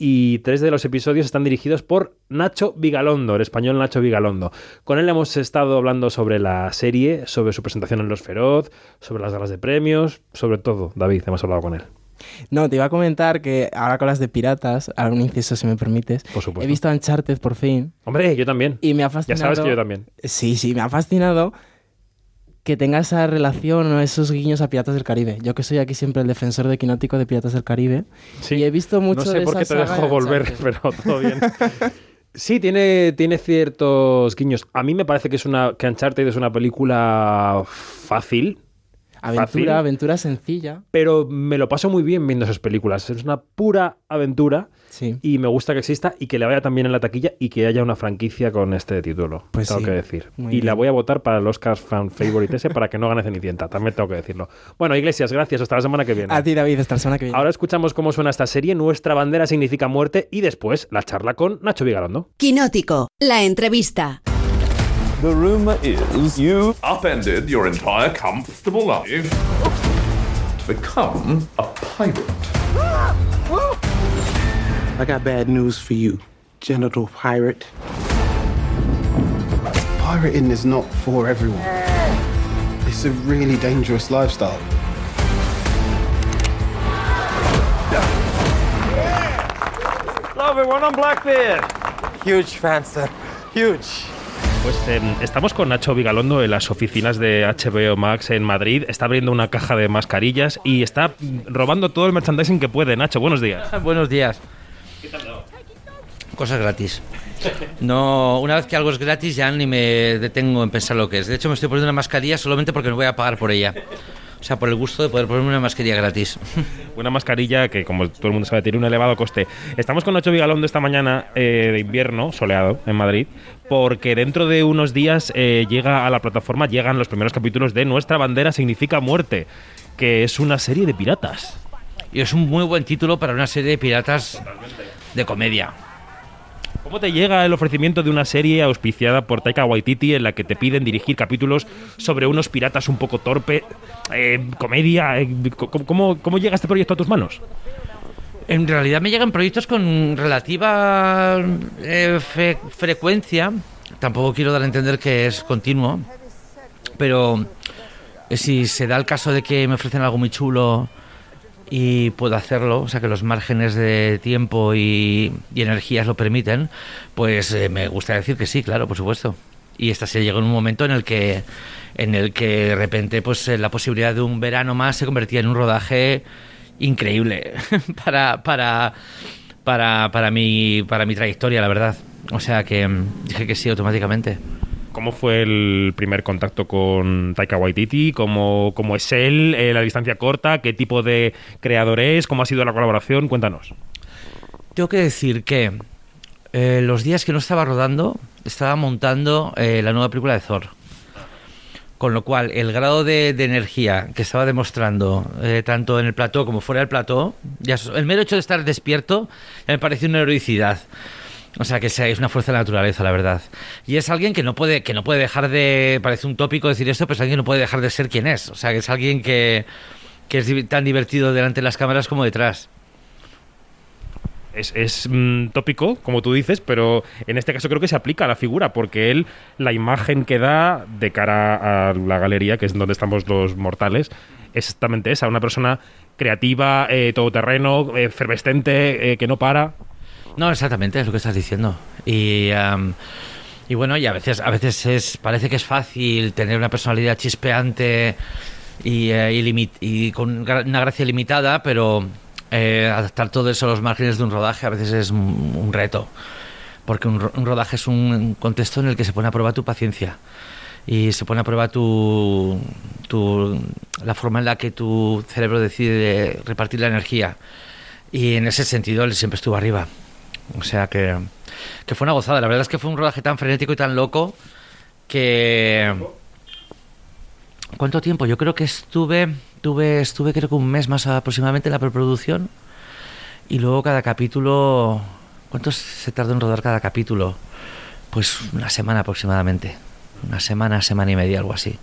Y tres de los episodios están dirigidos por Nacho Vigalondo, el español Nacho Vigalondo. Con él hemos estado hablando sobre la serie, sobre su presentación en Los Feroz, sobre las galas de premios, sobre todo. David, hemos hablado con él. No, te iba a comentar que ahora con las de piratas, un inciso si me permites. Por supuesto. He visto Uncharted por fin. Hombre, yo también. Y me ha Ya fascinado. sabes que yo también. Sí, sí, me ha fascinado que tenga esa relación o esos guiños a Piratas del Caribe. Yo que soy aquí siempre el defensor de Quinótico de Piratas del Caribe. Y he visto mucho No sé de por qué te dejo de volver, pero todo bien. (laughs) Sí, tiene, tiene ciertos guiños. A mí me parece que es una que Uncharted es una película fácil. Aventura, fácil, aventura sencilla. pero me lo paso muy bien viendo esas películas. Es una pura aventura y me gusta que exista y que le vaya también en la taquilla y que haya una franquicia con este título. Pues tengo sí. que decir. Muy y la bien. voy a votar para el Oscar Fan Favorite ese para que no gane Cenicienta. También tengo que decirlo. Bueno, Iglesias, gracias. Hasta la semana que viene. A ti, David, hasta la semana que viene. Ahora escuchamos cómo suena esta serie. Nuestra bandera significa muerte y después la charla con Nacho Vigalondo. Quinótico, la entrevista. The rumor is you upended your entire comfortable life to become a pirate. I got bad news for you, genital pirate. Pirating is not for everyone. It's a really dangerous lifestyle. Hello everyone, I'm Blackbeard. Huge fan, sir. Huge. Pues eh, estamos con Nacho Vigalondo en las oficinas de HBO Max en Madrid. Está abriendo una caja de mascarillas y está robando todo el merchandising que puede. Nacho, buenos días. (laughs) Buenos días. Cosas gratis. No, una vez que algo es gratis ya ni me detengo en pensar lo que es. De hecho, me estoy poniendo una mascarilla solamente porque no voy a pagar por ella. O sea, por el gusto de poder ponerme una mascarilla gratis. (laughs) Una mascarilla que, como todo el mundo sabe, tiene un elevado coste. Estamos con Nacho Vigalondo esta mañana eh, de invierno, soleado, en Madrid, porque dentro de unos días eh, llega a la plataforma, llegan los primeros capítulos de Nuestra bandera significa muerte, que es una serie de piratas. Y es un muy buen título para una serie de piratas de comedia. ¿Cómo te llega el ofrecimiento de una serie auspiciada por Taika Waititi en la que te piden dirigir capítulos sobre unos piratas un poco torpe, eh, comedia? eh, ¿cómo, cómo, llega este proyecto a tus manos? En realidad me llegan proyectos con relativa eh, frecuencia. Tampoco quiero dar a entender que es continuo. Pero si se da el caso de que me ofrecen algo muy chulo y puedo hacerlo, o sea que los márgenes de tiempo y, y energías lo permiten, pues eh, me gusta decir que sí, claro, por supuesto. Y esta se llegó en un momento en el que en el que de repente pues eh, la posibilidad de un verano más se convertía en un rodaje increíble (laughs) para para para para mi para mi trayectoria, la verdad. O sea que mm, dije que sí automáticamente. ¿Cómo fue el primer contacto con Taika Waititi? ¿Cómo, cómo es él? Eh, ¿La distancia corta? ¿Qué tipo de creador es? ¿Cómo ha sido la colaboración? Cuéntanos. Tengo que decir que eh, los días que no estaba rodando, estaba montando eh, la nueva película de Thor. Con lo cual, el grado de, de energía que estaba demostrando, eh, tanto en el plató como fuera del plató, ya, el mero hecho de estar despierto ya me parece una heroicidad. O sea, que es una fuerza de la naturaleza, la verdad. Y es alguien que no puede, que no puede dejar de. Parece un tópico decir esto, pero es alguien que no puede dejar de ser quien es. O sea, que es alguien que, que es tan divertido delante de las cámaras como detrás. Es, es, mm, tópico, como tú dices, pero en este caso creo que se aplica a la figura, porque él, la imagen que da de cara a la galería, que es donde estamos los mortales, es exactamente esa, una persona creativa, eh, todoterreno, eh, efervescente, eh, que no para. No, exactamente, es lo que estás diciendo. Y, am, y bueno, y a veces, a veces es, parece que es fácil tener una personalidad chispeante y, eh, y con una gracia limitada, pero eh, adaptar todo eso a los márgenes de un rodaje a veces es un, un reto. Porque un, un rodaje es un contexto en el que se pone a prueba tu paciencia y se pone a prueba tu, tu- la forma en la que tu cerebro decide repartir la energía. Y en ese sentido él siempre estuvo arriba. O sea que, que fue una gozada. La verdad es que fue un rodaje tan frenético y tan loco que... ¿Cuánto tiempo? Yo creo que estuve, tuve, estuve creo que un mes más aproximadamente en la preproducción y luego cada capítulo... ¿Cuánto se tardó en rodar cada capítulo? Pues una semana aproximadamente. Una semana, semana y media, algo así.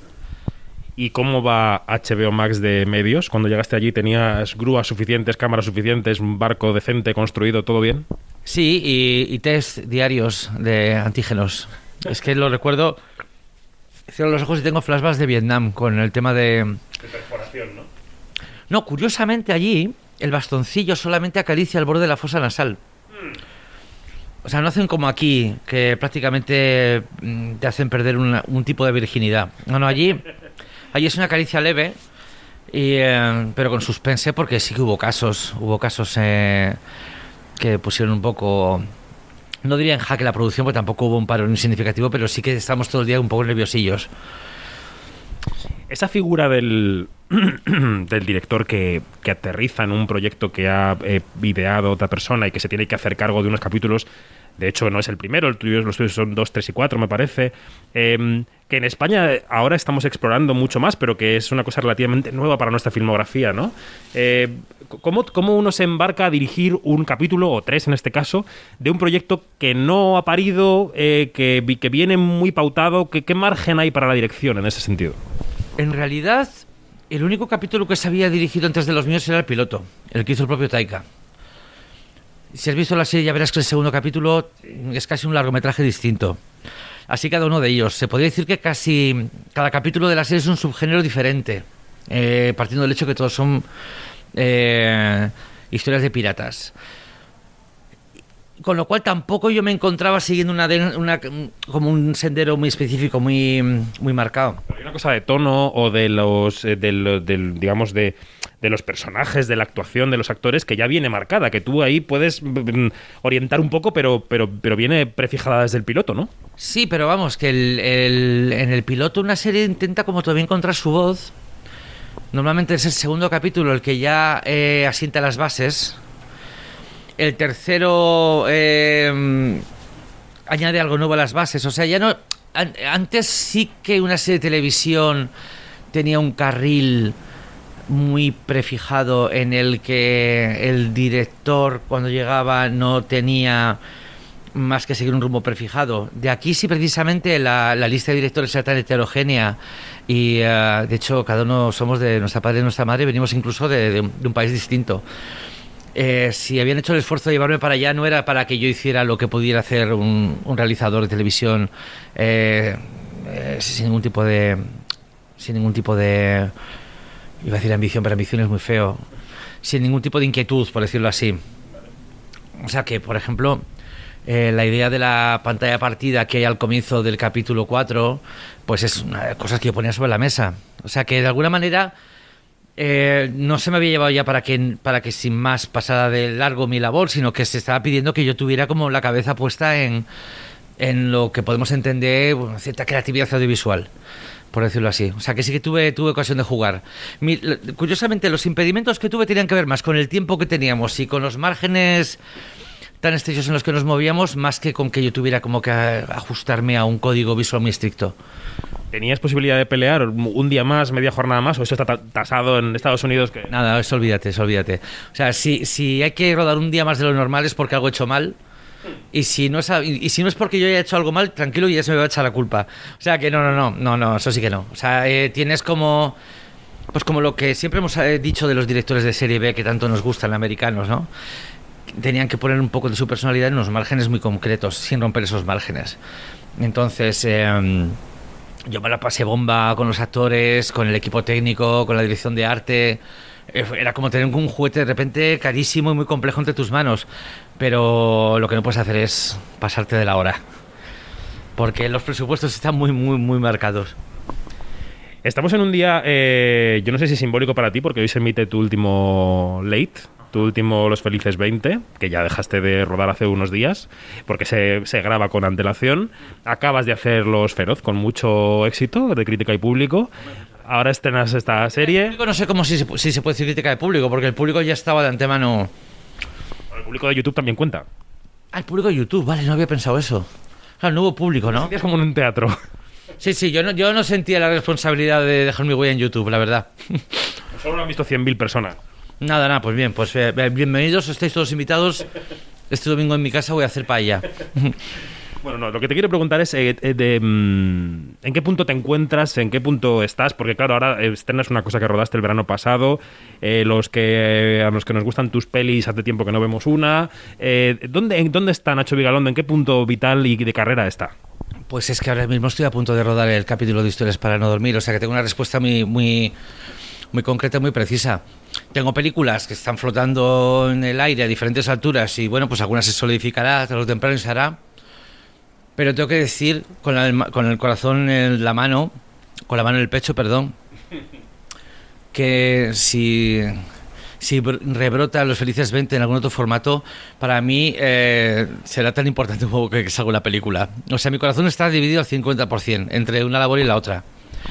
¿Y cómo va HBO Max de medios? Cuando llegaste allí, ¿tenías grúas suficientes, cámaras suficientes, un barco decente construido, todo bien? Sí, y, y test diarios de antígenos. Es que lo recuerdo. Cierro los ojos y tengo flashbacks de Vietnam con el tema de. De perforación, ¿no? No, curiosamente allí el bastoncillo solamente acaricia el borde de la fosa nasal. O sea, no hacen como aquí, que prácticamente mm, te hacen perder una- un tipo de virginidad. No, no, allí, allí es una caricia leve, y, eh, pero con suspense, porque sí que hubo casos, hubo casos eh, que pusieron un poco, no diría en jaque la producción, porque tampoco hubo un parón significativo, pero sí que estamos todo el día un poco nerviosillos. Esa figura del, (clears throat) del director que, que aterriza en un proyecto que ha eh, ideado otra persona y que se tiene que hacer cargo de unos capítulos de hecho no es el primero, los tuyos son 2, 3 y 4 me parece, eh, que en España ahora estamos explorando mucho más, pero que es una cosa relativamente nueva para nuestra filmografía, ¿no? Eh, ¿cómo, ¿Cómo uno se embarca a dirigir un capítulo, o tres en este caso, de un proyecto que no ha parido, eh, que, que viene muy pautado? que- ¿Qué margen hay para la dirección en ese sentido? En realidad, el único capítulo que se había dirigido antes de los míos era el piloto, el que hizo el propio Taika. Si has visto la serie ya verás que el segundo capítulo es casi un largometraje distinto. Así cada uno de ellos. Se podría decir que casi cada capítulo de la serie es un subgénero diferente, eh, partiendo del hecho que todos son eh, historias de piratas. Con lo cual tampoco yo me encontraba siguiendo una, de- como un sendero muy específico, muy, muy marcado. Hay una cosa de tono o de los, eh, del, del, digamos, de, de los personajes, de la actuación de los actores que ya viene marcada, que tú ahí puedes mm, orientar un poco, pero, pero, pero viene prefijada desde el piloto, ¿no? Sí, pero vamos, que en el piloto una serie intenta como todavía encontrar su voz. Normalmente es el segundo capítulo el que ya eh, asienta las bases. El tercero eh, añade algo nuevo a las bases. O sea, ya no... an- Antes sí que una serie de televisión tenía un carril muy prefijado en el que el director cuando llegaba no tenía más que seguir un rumbo prefijado. De aquí sí precisamente la, la lista de directores era tan heterogénea y eh, de hecho cada uno somos de nuestra padre y nuestra madre, venimos incluso de, un, país distinto. Eh, si habían hecho el esfuerzo de llevarme para allá no era para que yo hiciera lo que pudiera hacer un, un realizador de televisión eh, sin ningún tipo de sin ningún tipo de iba a decir ambición pero ambición es muy feo. Sin ningún tipo de inquietud por decirlo así. O sea que por ejemplo eh, la idea de la pantalla partida que hay al comienzo del capítulo 4 pues es una de las cosas que yo ponía sobre la mesa. O sea que de alguna manera eh, no se me había llevado ya para que, para que sin más pasara de largo mi labor, sino que se estaba pidiendo que yo tuviera como la cabeza puesta en, en lo que podemos entender bueno, cierta creatividad audiovisual, por decirlo así. O sea que sí que tuve, tuve ocasión de jugar. Mi- curiosamente, los impedimentos que tuve tenían que ver más con el tiempo que teníamos y con los márgenes tan estrechos en los que nos movíamos, más que con que yo tuviera como que a- ajustarme a un código visual muy estricto. ¿Tenías posibilidad de pelear un día más, media jornada más, o eso está ta- tasado en Estados Unidos? Que... Nada, eso olvídate, eso olvídate. O sea, si, si hay que rodar un día más de lo normal es porque algo he hecho mal. Y si no es, y y si no es porque yo haya hecho algo mal, tranquilo, ya se me va a echar la culpa. O sea, que no, no, no, no, no, eso sí que no. O sea, eh, tienes como... Pues como lo que siempre hemos eh, dicho de los directores de serie B que tanto nos gustan, americanos, ¿no? Tenían que poner un poco de su personalidad en unos márgenes muy concretos, sin romper esos márgenes. Entonces, eh, yo me la pasé bomba con los actores, con el equipo técnico, con la dirección de arte. Eh, Era como tener un juguete de repente carísimo y muy complejo entre tus manos. Pero lo que no puedes hacer es pasarte de la hora. Porque los presupuestos están muy, muy, muy marcados. Estamos en un día, eh, yo no sé si simbólico para ti, porque hoy se emite tu último late, tu último Los Felices 20, que ya dejaste de rodar hace unos días, porque se, se graba con antelación. Acabas de hacer Los Feroz con mucho éxito de crítica y público. Ahora estrenas esta serie. No sé cómo si se, si se puede decir crítica de público, porque el público ya estaba de antemano. Público de YouTube también cuenta. Ah, el público de YouTube, vale, no había pensado eso. Claro, el nuevo público, ¿no? Es como en un teatro. Sí, sí, yo no, yo no sentía la responsabilidad de dejar mi huella en YouTube, la verdad. Solo lo han visto 100.000 personas. Nada, nada, pues bien, pues eh, bienvenidos, estáis todos invitados. Este domingo en mi casa voy a hacer paella. Bueno, no, lo que te quiero preguntar es eh, eh, mm, en qué punto te encuentras, en qué punto estás, porque claro, ahora estrenas una cosa que rodaste el verano pasado, eh, los que a los que nos gustan tus pelis hace tiempo que no vemos una. ¿dónde, en, ¿Dónde está Nacho Vigalondo? ¿En qué punto vital y de carrera está? Pues es que ahora mismo estoy a punto de rodar el capítulo de historias para no dormir, o sea que tengo una respuesta muy, muy, muy concreta, muy precisa. Tengo películas que están flotando en el aire a diferentes alturas y bueno, pues algunas se solidificará tarde o temprano se hará. Pero tengo que decir, con, el corazón en la mano, con la mano en el pecho, perdón, que si, si br- rebrota Los Felices 20 en algún otro formato, para mí eh, será tan importante como que salga una película. O sea, mi corazón está dividido al 50% entre una labor y la otra.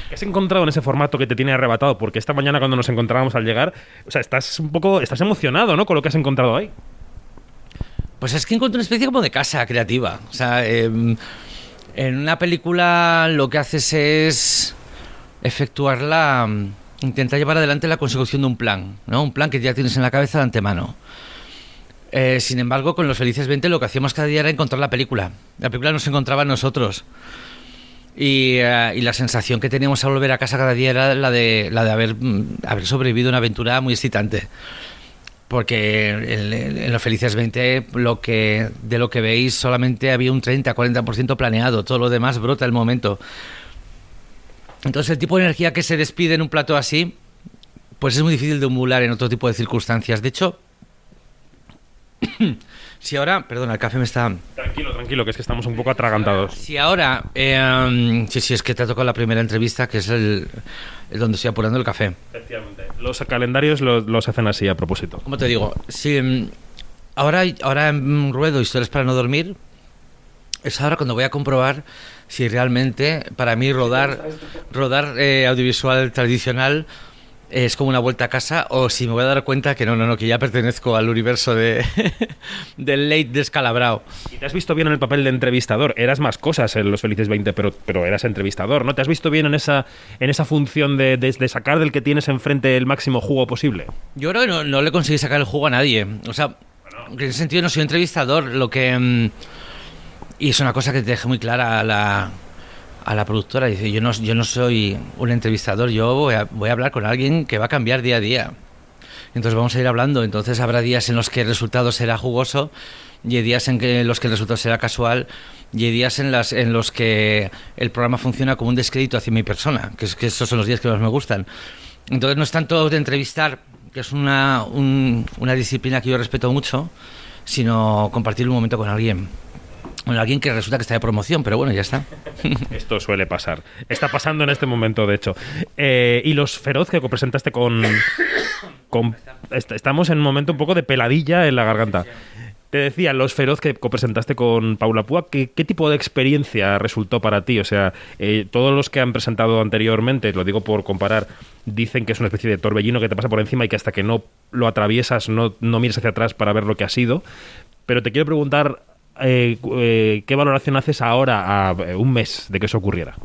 ¿Qué has encontrado en ese formato que te tiene arrebatado? Porque esta mañana cuando nos encontrábamos al llegar, o sea, estás un poco, estás emocionado, ¿no? Con lo que has encontrado ahí. Pues es que encuentro una especie como de casa creativa. O sea, em, en una película lo que haces es efectuar la... Intentar llevar adelante la consecución de un plan, ¿no? Un plan que ya tienes en la cabeza de antemano. Eh, sin embargo, con Los Felices 20 lo que hacíamos cada día era encontrar la película. La película nos encontraba en nosotros. Y, eh, y la sensación que teníamos al volver a casa cada día era la de, la de haber, mm, haber sobrevivido a una aventura muy excitante. Porque en, Los Felices 20 lo que, de lo que veis solamente había un 30-40% planeado. Todo lo demás brota el momento. Entonces el tipo de energía que se despide en un plato así, pues es muy difícil de emular en otro tipo de circunstancias. De hecho, si ahora, perdona, el café me está... Tranquilo, tranquilo, que es que estamos un poco atragantados. Si ahora, eh, sí, sí, es que te ha tocado la primera entrevista, que es el, el donde estoy apurando el café. Efectivamente. Los calendarios los, los hacen así a propósito. Como te digo, si mm, ahora, ahora ruedo historias para no dormir, es ahora cuando voy a comprobar si realmente para mí rodar, rodar eh, audiovisual tradicional es como una vuelta a casa o si me voy a dar cuenta que no, no, no, que ya pertenezco al universo de (laughs) del late descalabrado. Y te has visto bien en el papel de entrevistador. Eras más cosas en Los Felices 20, pero, pero eras entrevistador, ¿no? ¿Te has visto bien en esa, en esa función de, de- de sacar del que tienes enfrente el máximo jugo posible? Yo creo que no, no le conseguí sacar el jugo a nadie. O sea, en ese sentido no soy entrevistador. Lo que. mm, y es una cosa que te dejé muy clara la, a la productora. Dice: Yo no, yo no soy un entrevistador, yo voy a, hablar con alguien que va a cambiar día a día. Entonces vamos a ir hablando. Entonces habrá días en los que el resultado será jugoso y hay días en los que el resultado será casual y hay días en, las, en los que el programa funciona como un descrédito hacia mi persona, que, es, que esos son los días que más me gustan. Entonces no es tanto de entrevistar, que es una, un- una disciplina que yo respeto mucho, sino compartir un momento con alguien. Con alguien que resulta que está de promoción, pero bueno, ya está. (laughs) Esto suele pasar. Está pasando en este momento, de hecho. Eh, y los feroz que presentaste con. con est- estamos en un momento un poco de peladilla en la garganta. Te decía, los feroz que presentaste con Paula Púa, ¿qué, qué tipo de experiencia resultó para ti? O sea, eh, todos los que han presentado anteriormente, lo digo por comparar, dicen que es una especie de torbellino que te pasa por encima y que hasta que no lo atraviesas no, no mires hacia atrás para ver lo que ha sido. Pero te quiero preguntar, eh, eh, ¿qué valoración haces ahora, a eh, un mes de que eso ocurriera?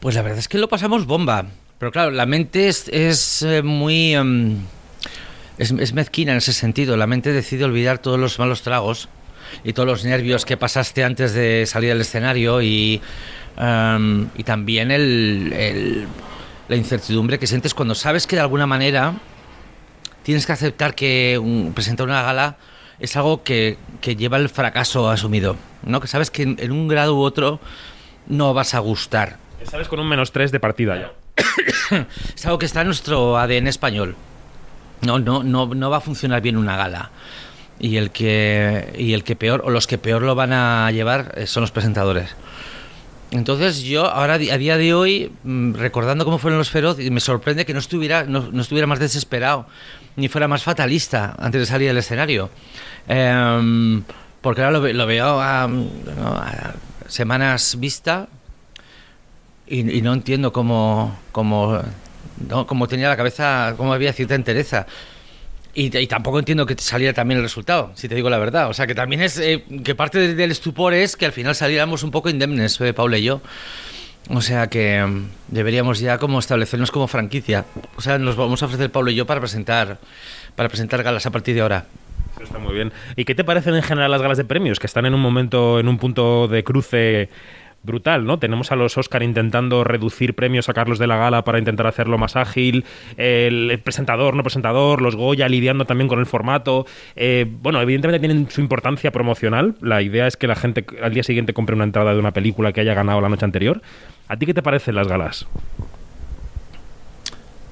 Pues la verdad es que lo pasamos bomba. Pero claro, la mente es, es eh, muy... em, es mezquina en ese sentido. La mente decide olvidar todos los malos tragos y todos los nervios que pasaste antes de salir al escenario y, em, y también el, el- la incertidumbre que sientes cuando sabes que de alguna manera tienes que aceptar que un- presentar una gala es algo que, que lleva el fracaso asumido, ¿no? Que sabes que en, en un grado u otro no vas a gustar. Sabes con un menos 3 de partida ya. (coughs) es algo que está en nuestro ADN español. No, no, no, no va a funcionar bien una gala. Y el que y el que peor o los que peor lo van a llevar eh, son los presentadores. Entonces yo ahora a día de hoy mm, recordando cómo fueron los feroz y me sorprende que no estuviera no, no estuviera más desesperado ni fuera más fatalista antes de salir al escenario. Em, porque ahora lo, lo veo a, ¿no? a semanas vista y, y no entiendo cómo, cómo, no, cómo tenía la cabeza, cómo había cierta entereza. Y, y tampoco entiendo que saliera también el resultado, si te digo la verdad. O sea, que también es eh, que parte de- del estupor es que al final saliéramos un poco indemnes, eh, Paula y yo. O sea que deberíamos ya como establecernos como franquicia. O sea, nos vamos a ofrecer Pablo y yo para presentar para presentar galas a partir de ahora. Eso está muy bien. ¿Y qué te parecen en general las galas de premios? Que están en un momento, en un punto de cruce brutal, ¿no? Tenemos a los Oscar intentando reducir premios, sacarlos de la gala para intentar hacerlo más ágil, el presentador, no presentador, los Goya lidiando también con el formato. Eh, bueno, evidentemente tienen su importancia promocional. La idea es que la gente al día siguiente compre una entrada de una película que haya ganado la noche anterior. ¿A ti qué te parecen las galas?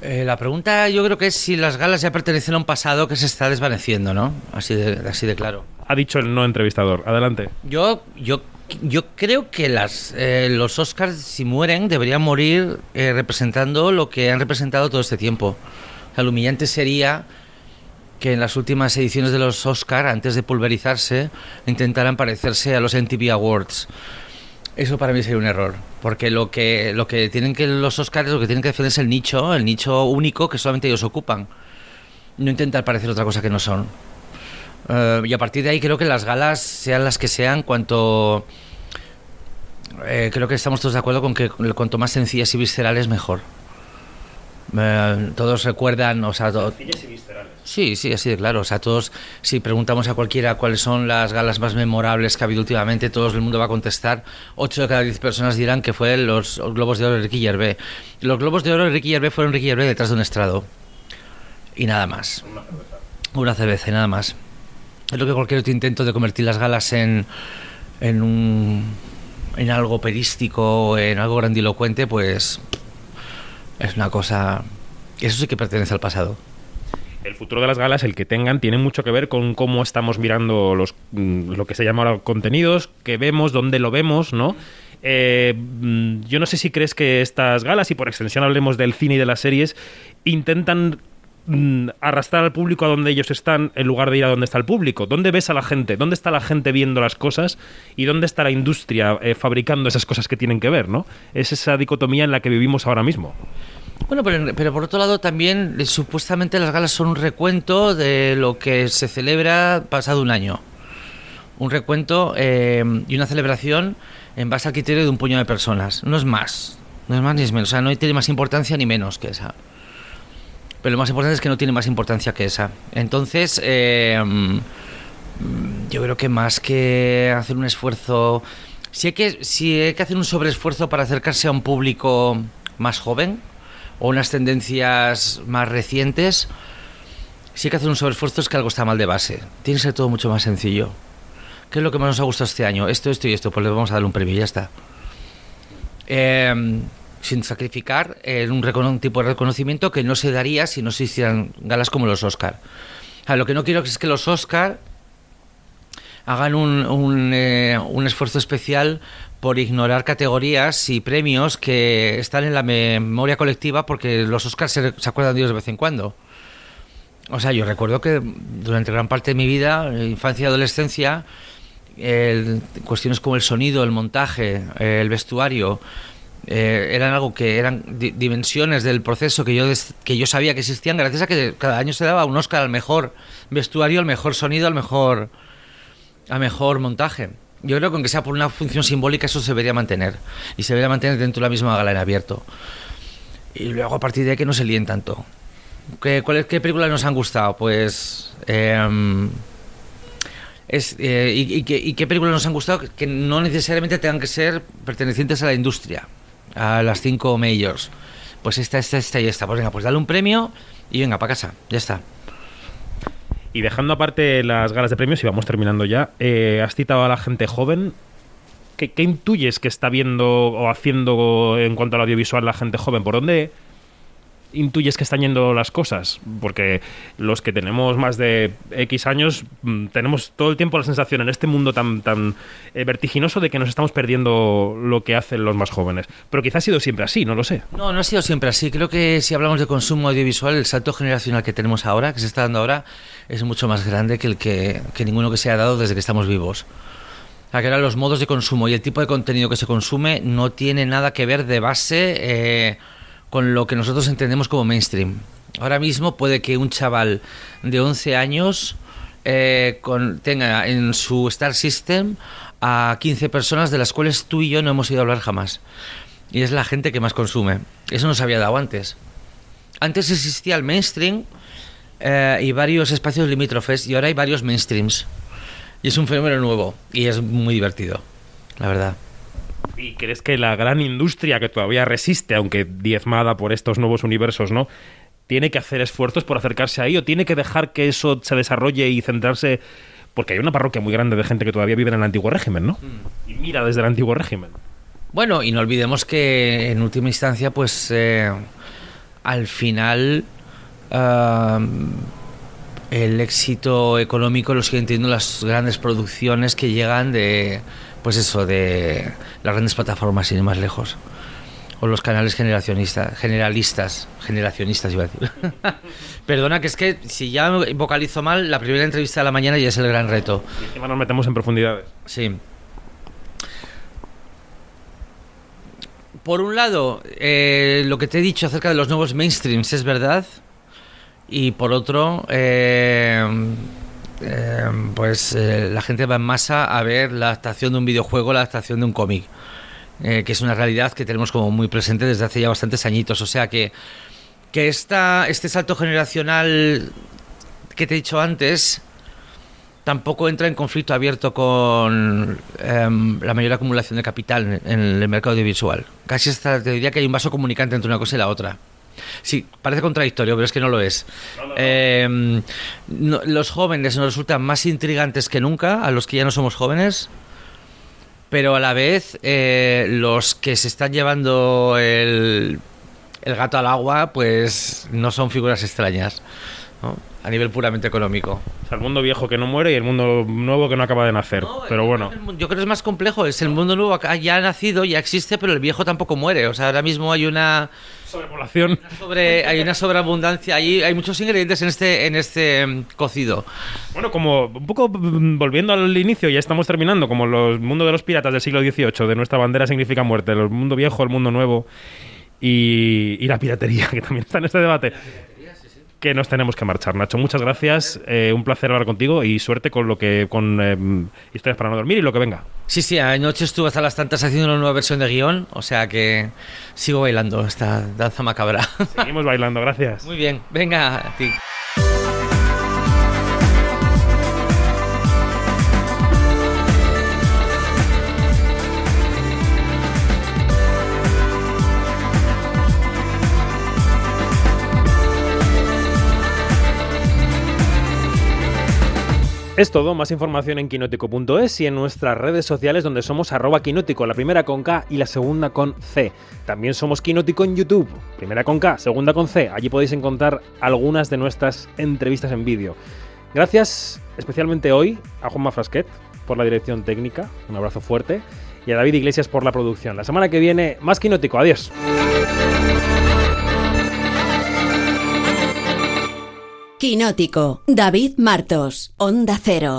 Eh, la pregunta yo creo que es si las galas ya pertenecen a un pasado que se está desvaneciendo, ¿no? Así de, así de claro. Ha dicho el no entrevistador. Adelante. Yo, yo, yo creo que las, eh, los Oscars, si mueren, deberían morir eh, representando lo que han representado todo este tiempo. O sea, lo humillante sería que en las últimas ediciones de los Oscar, antes de pulverizarse, intentaran parecerse a los MTV Awards. Eso para mí sería un error, porque lo que lo que tienen que los Oscars lo que tienen que defender es el nicho, el nicho único que solamente ellos ocupan. No intentar parecer otra cosa que no son. Eh, y a partir de ahí creo que las galas, sean las que sean, cuanto eh, creo que estamos todos de acuerdo con que cuanto más sencillas y viscerales mejor. Eh, todos recuerdan, o sea, to- Sí, sí, así de claro. O sea, todos, si preguntamos a cualquiera cuáles son las galas más memorables que ha habido últimamente, todo el mundo va a contestar. Ocho de cada diez personas dirán que fue los Globos de Oro de Ricky Gervais. Los Globos de Oro de Ricky Gervais fueron Ricky Gervais detrás de un estrado. Y nada más. Una cerveza y nada más. Es lo que cualquier otro intento de convertir las galas en, en un en algo perístico, en algo grandilocuente, pues es una cosa... Eso sí que pertenece al pasado. El futuro de las galas, el que tengan, tiene mucho que ver con cómo estamos mirando los, mm, lo que se llama ahora contenidos, que vemos, dónde lo vemos, ¿no? Eh, mm, yo no sé si crees que estas galas, y por extensión hablemos del cine y de las series, intentan mm, arrastrar al público a donde ellos están en lugar de ir a donde está el público. ¿Dónde ves a la gente? ¿Dónde está la gente viendo las cosas? ¿Y dónde está la industria eh, fabricando esas cosas que tienen que ver, ¿no? Es esa dicotomía en la que vivimos ahora mismo. Bueno, pero, por otro lado también eh, supuestamente las galas son un recuento de lo que se celebra pasado un año. Un recuento eh, y una celebración en base al criterio de un puño de personas. No es más. No es más ni es menos. O sea, no tiene más importancia ni menos que esa. Pero lo más importante es que no tiene más importancia que esa. Entonces, eh, yo creo que más que hacer un esfuerzo... Si hay, que, hay que hacer un sobreesfuerzo para acercarse a un público más joven o unas tendencias más recientes, si hay que hacer un sobreesfuerzo es que algo está mal de base. Tiene que ser todo mucho más sencillo. ¿Qué es lo que más nos ha gustado este año? Esto, esto y esto. Pues le vamos a dar un premio y ya está. Eh, sin sacrificar eh, un, un tipo de reconocimiento que no se daría si no se hicieran galas como los Oscar. Ah, lo que no quiero es que los Oscar hagan un, eh, un esfuerzo especial por ignorar categorías y premios que están en la memoria colectiva porque los Oscars se, acuerdan de ellos de vez en cuando. O sea, yo recuerdo que durante gran parte de mi vida, infancia y adolescencia, cuestiones como el sonido, el montaje, el vestuario, eh, eran algo que eran di- dimensiones del proceso que yo, que yo sabía que existían gracias a que cada año se daba un Oscar al mejor vestuario, al mejor sonido, al mejor, al mejor montaje. Yo creo que aunque sea por una función simbólica eso se debería mantener y se debería mantener dentro de la misma gala en abierto. Y luego a partir de ahí que no se líen tanto. ¿Qué, cuáles- qué películas nos han gustado? Pues... em, es, eh, y, y qué, y qué películas nos han gustado que no necesariamente tengan que ser pertenecientes a la industria, a las cinco majors. Pues esta, esta, esta y esta. Pues venga, pues dale un premio y venga, para casa. Ya está. Y dejando aparte las galas de premios, y vamos terminando ya, eh, has citado a la gente joven. ¿Qué, qué intuyes que está viendo o haciendo en cuanto al audiovisual la gente joven? ¿Por dónde intuyes que están yendo las cosas? Porque los que tenemos más de X años mm, tenemos todo el tiempo la sensación en este mundo tan, tan eh, vertiginoso de que nos estamos perdiendo lo que hacen los más jóvenes. Pero quizás ha sido siempre así, no lo sé. No, no ha sido siempre así. Creo que si hablamos de consumo audiovisual, el salto generacional que tenemos ahora, que se está dando ahora, es mucho más grande que el que, que ninguno que se ha dado desde que estamos vivos. Sea, que ahora los modos de consumo y el tipo de contenido que se consume no tiene nada que ver de base eh, con lo que nosotros entendemos como mainstream. Ahora mismo puede que un chaval de 11 años eh, con- tenga en su Star System a 15 personas de las cuales tú y yo no hemos ido a hablar jamás. Y es la gente que más consume. Eso no se había dado antes. Antes existía el mainstream eh, y varios espacios limítrofes y ahora hay varios mainstreams. Y es un fenómeno nuevo y es muy divertido, la verdad. ¿Y crees que la gran industria que todavía resiste, aunque diezmada por estos nuevos universos, ¿no? ¿Tiene que hacer esfuerzos por acercarse ahí o tiene que dejar que eso se desarrolle y centrarse? Porque hay una parroquia muy grande de gente que todavía vive en el antiguo régimen, ¿no? Y mira desde el antiguo régimen. Bueno, y no olvidemos que en última instancia, pues eh, al final ah, el éxito económico lo siguen teniendo las grandes producciones que llegan de, pues eso, de las grandes plataformas y más lejos. O los canales generacionistas, generalistas, generacionistas iba a decir. (laughs) Perdona, que es que si ya vocalizo mal, la primera entrevista de la mañana ya es el gran reto. Y encima nos metemos en profundidades. Sí. por un lado, eh, lo que te he dicho acerca de los nuevos mainstreams es verdad. Y por otro, eh, eh, pues eh, la gente va en masa a ver la adaptación de un videojuego, la adaptación de un cómic. eh, que es una realidad que tenemos como muy presente desde hace ya bastantes añitos. O sea que, que esta, este salto generacional que te he dicho antes tampoco entra en conflicto abierto con em, la mayor acumulación de capital en, en el mercado audiovisual. Casi hasta te diría que hay un vaso comunicante entre una cosa y la otra. Sí, parece contradictorio, pero es que no lo es. Em, no- los jóvenes nos resultan más intrigantes que nunca, a los que ya no somos jóvenes, pero a la vez eh, los que se están llevando el, el gato al agua, pues no son figuras extrañas, ¿no? a nivel puramente económico. O sea, el mundo viejo que no muere y el mundo nuevo que no acaba de nacer. pero bueno. Yo creo que es más complejo, es el mundo nuevo ya ha nacido, ya existe, pero el viejo tampoco muere. O sea, ahora mismo hay una sobrepoblación, sobre, hay una sobreabundancia, hay, hay muchos ingredientes en este, en este em, cocido. Bueno, como un poco mm, volviendo al inicio, ya estamos terminando, como los mundo de los piratas del siglo XVIII, de nuestra bandera significa muerte, el mundo viejo, el mundo nuevo y, y la piratería, (laughs) que también está en este debate. Que nos tenemos que marchar, Nacho. Muchas gracias, eh, un placer hablar contigo y suerte con lo que con em, historias para no dormir y lo que venga. Sí, sí, anoche estuve hasta las tantas haciendo una nueva versión de guion, o sea que sigo bailando esta danza macabra. Seguimos bailando, gracias. Muy bien, venga a ti. Es todo, más información en quinótico.es y en nuestras redes sociales donde somos arroba quinótico, la primera con K y la segunda con C. También somos quinótico en YouTube, primera con K, segunda con C. Allí podéis encontrar algunas de nuestras entrevistas en vídeo. Gracias especialmente hoy a Juanma Frasquet por la dirección técnica, un abrazo fuerte, y a David Iglesias por la producción. La semana que viene, más quinótico, adiós. Quinótico, David Martos, Onda Cero.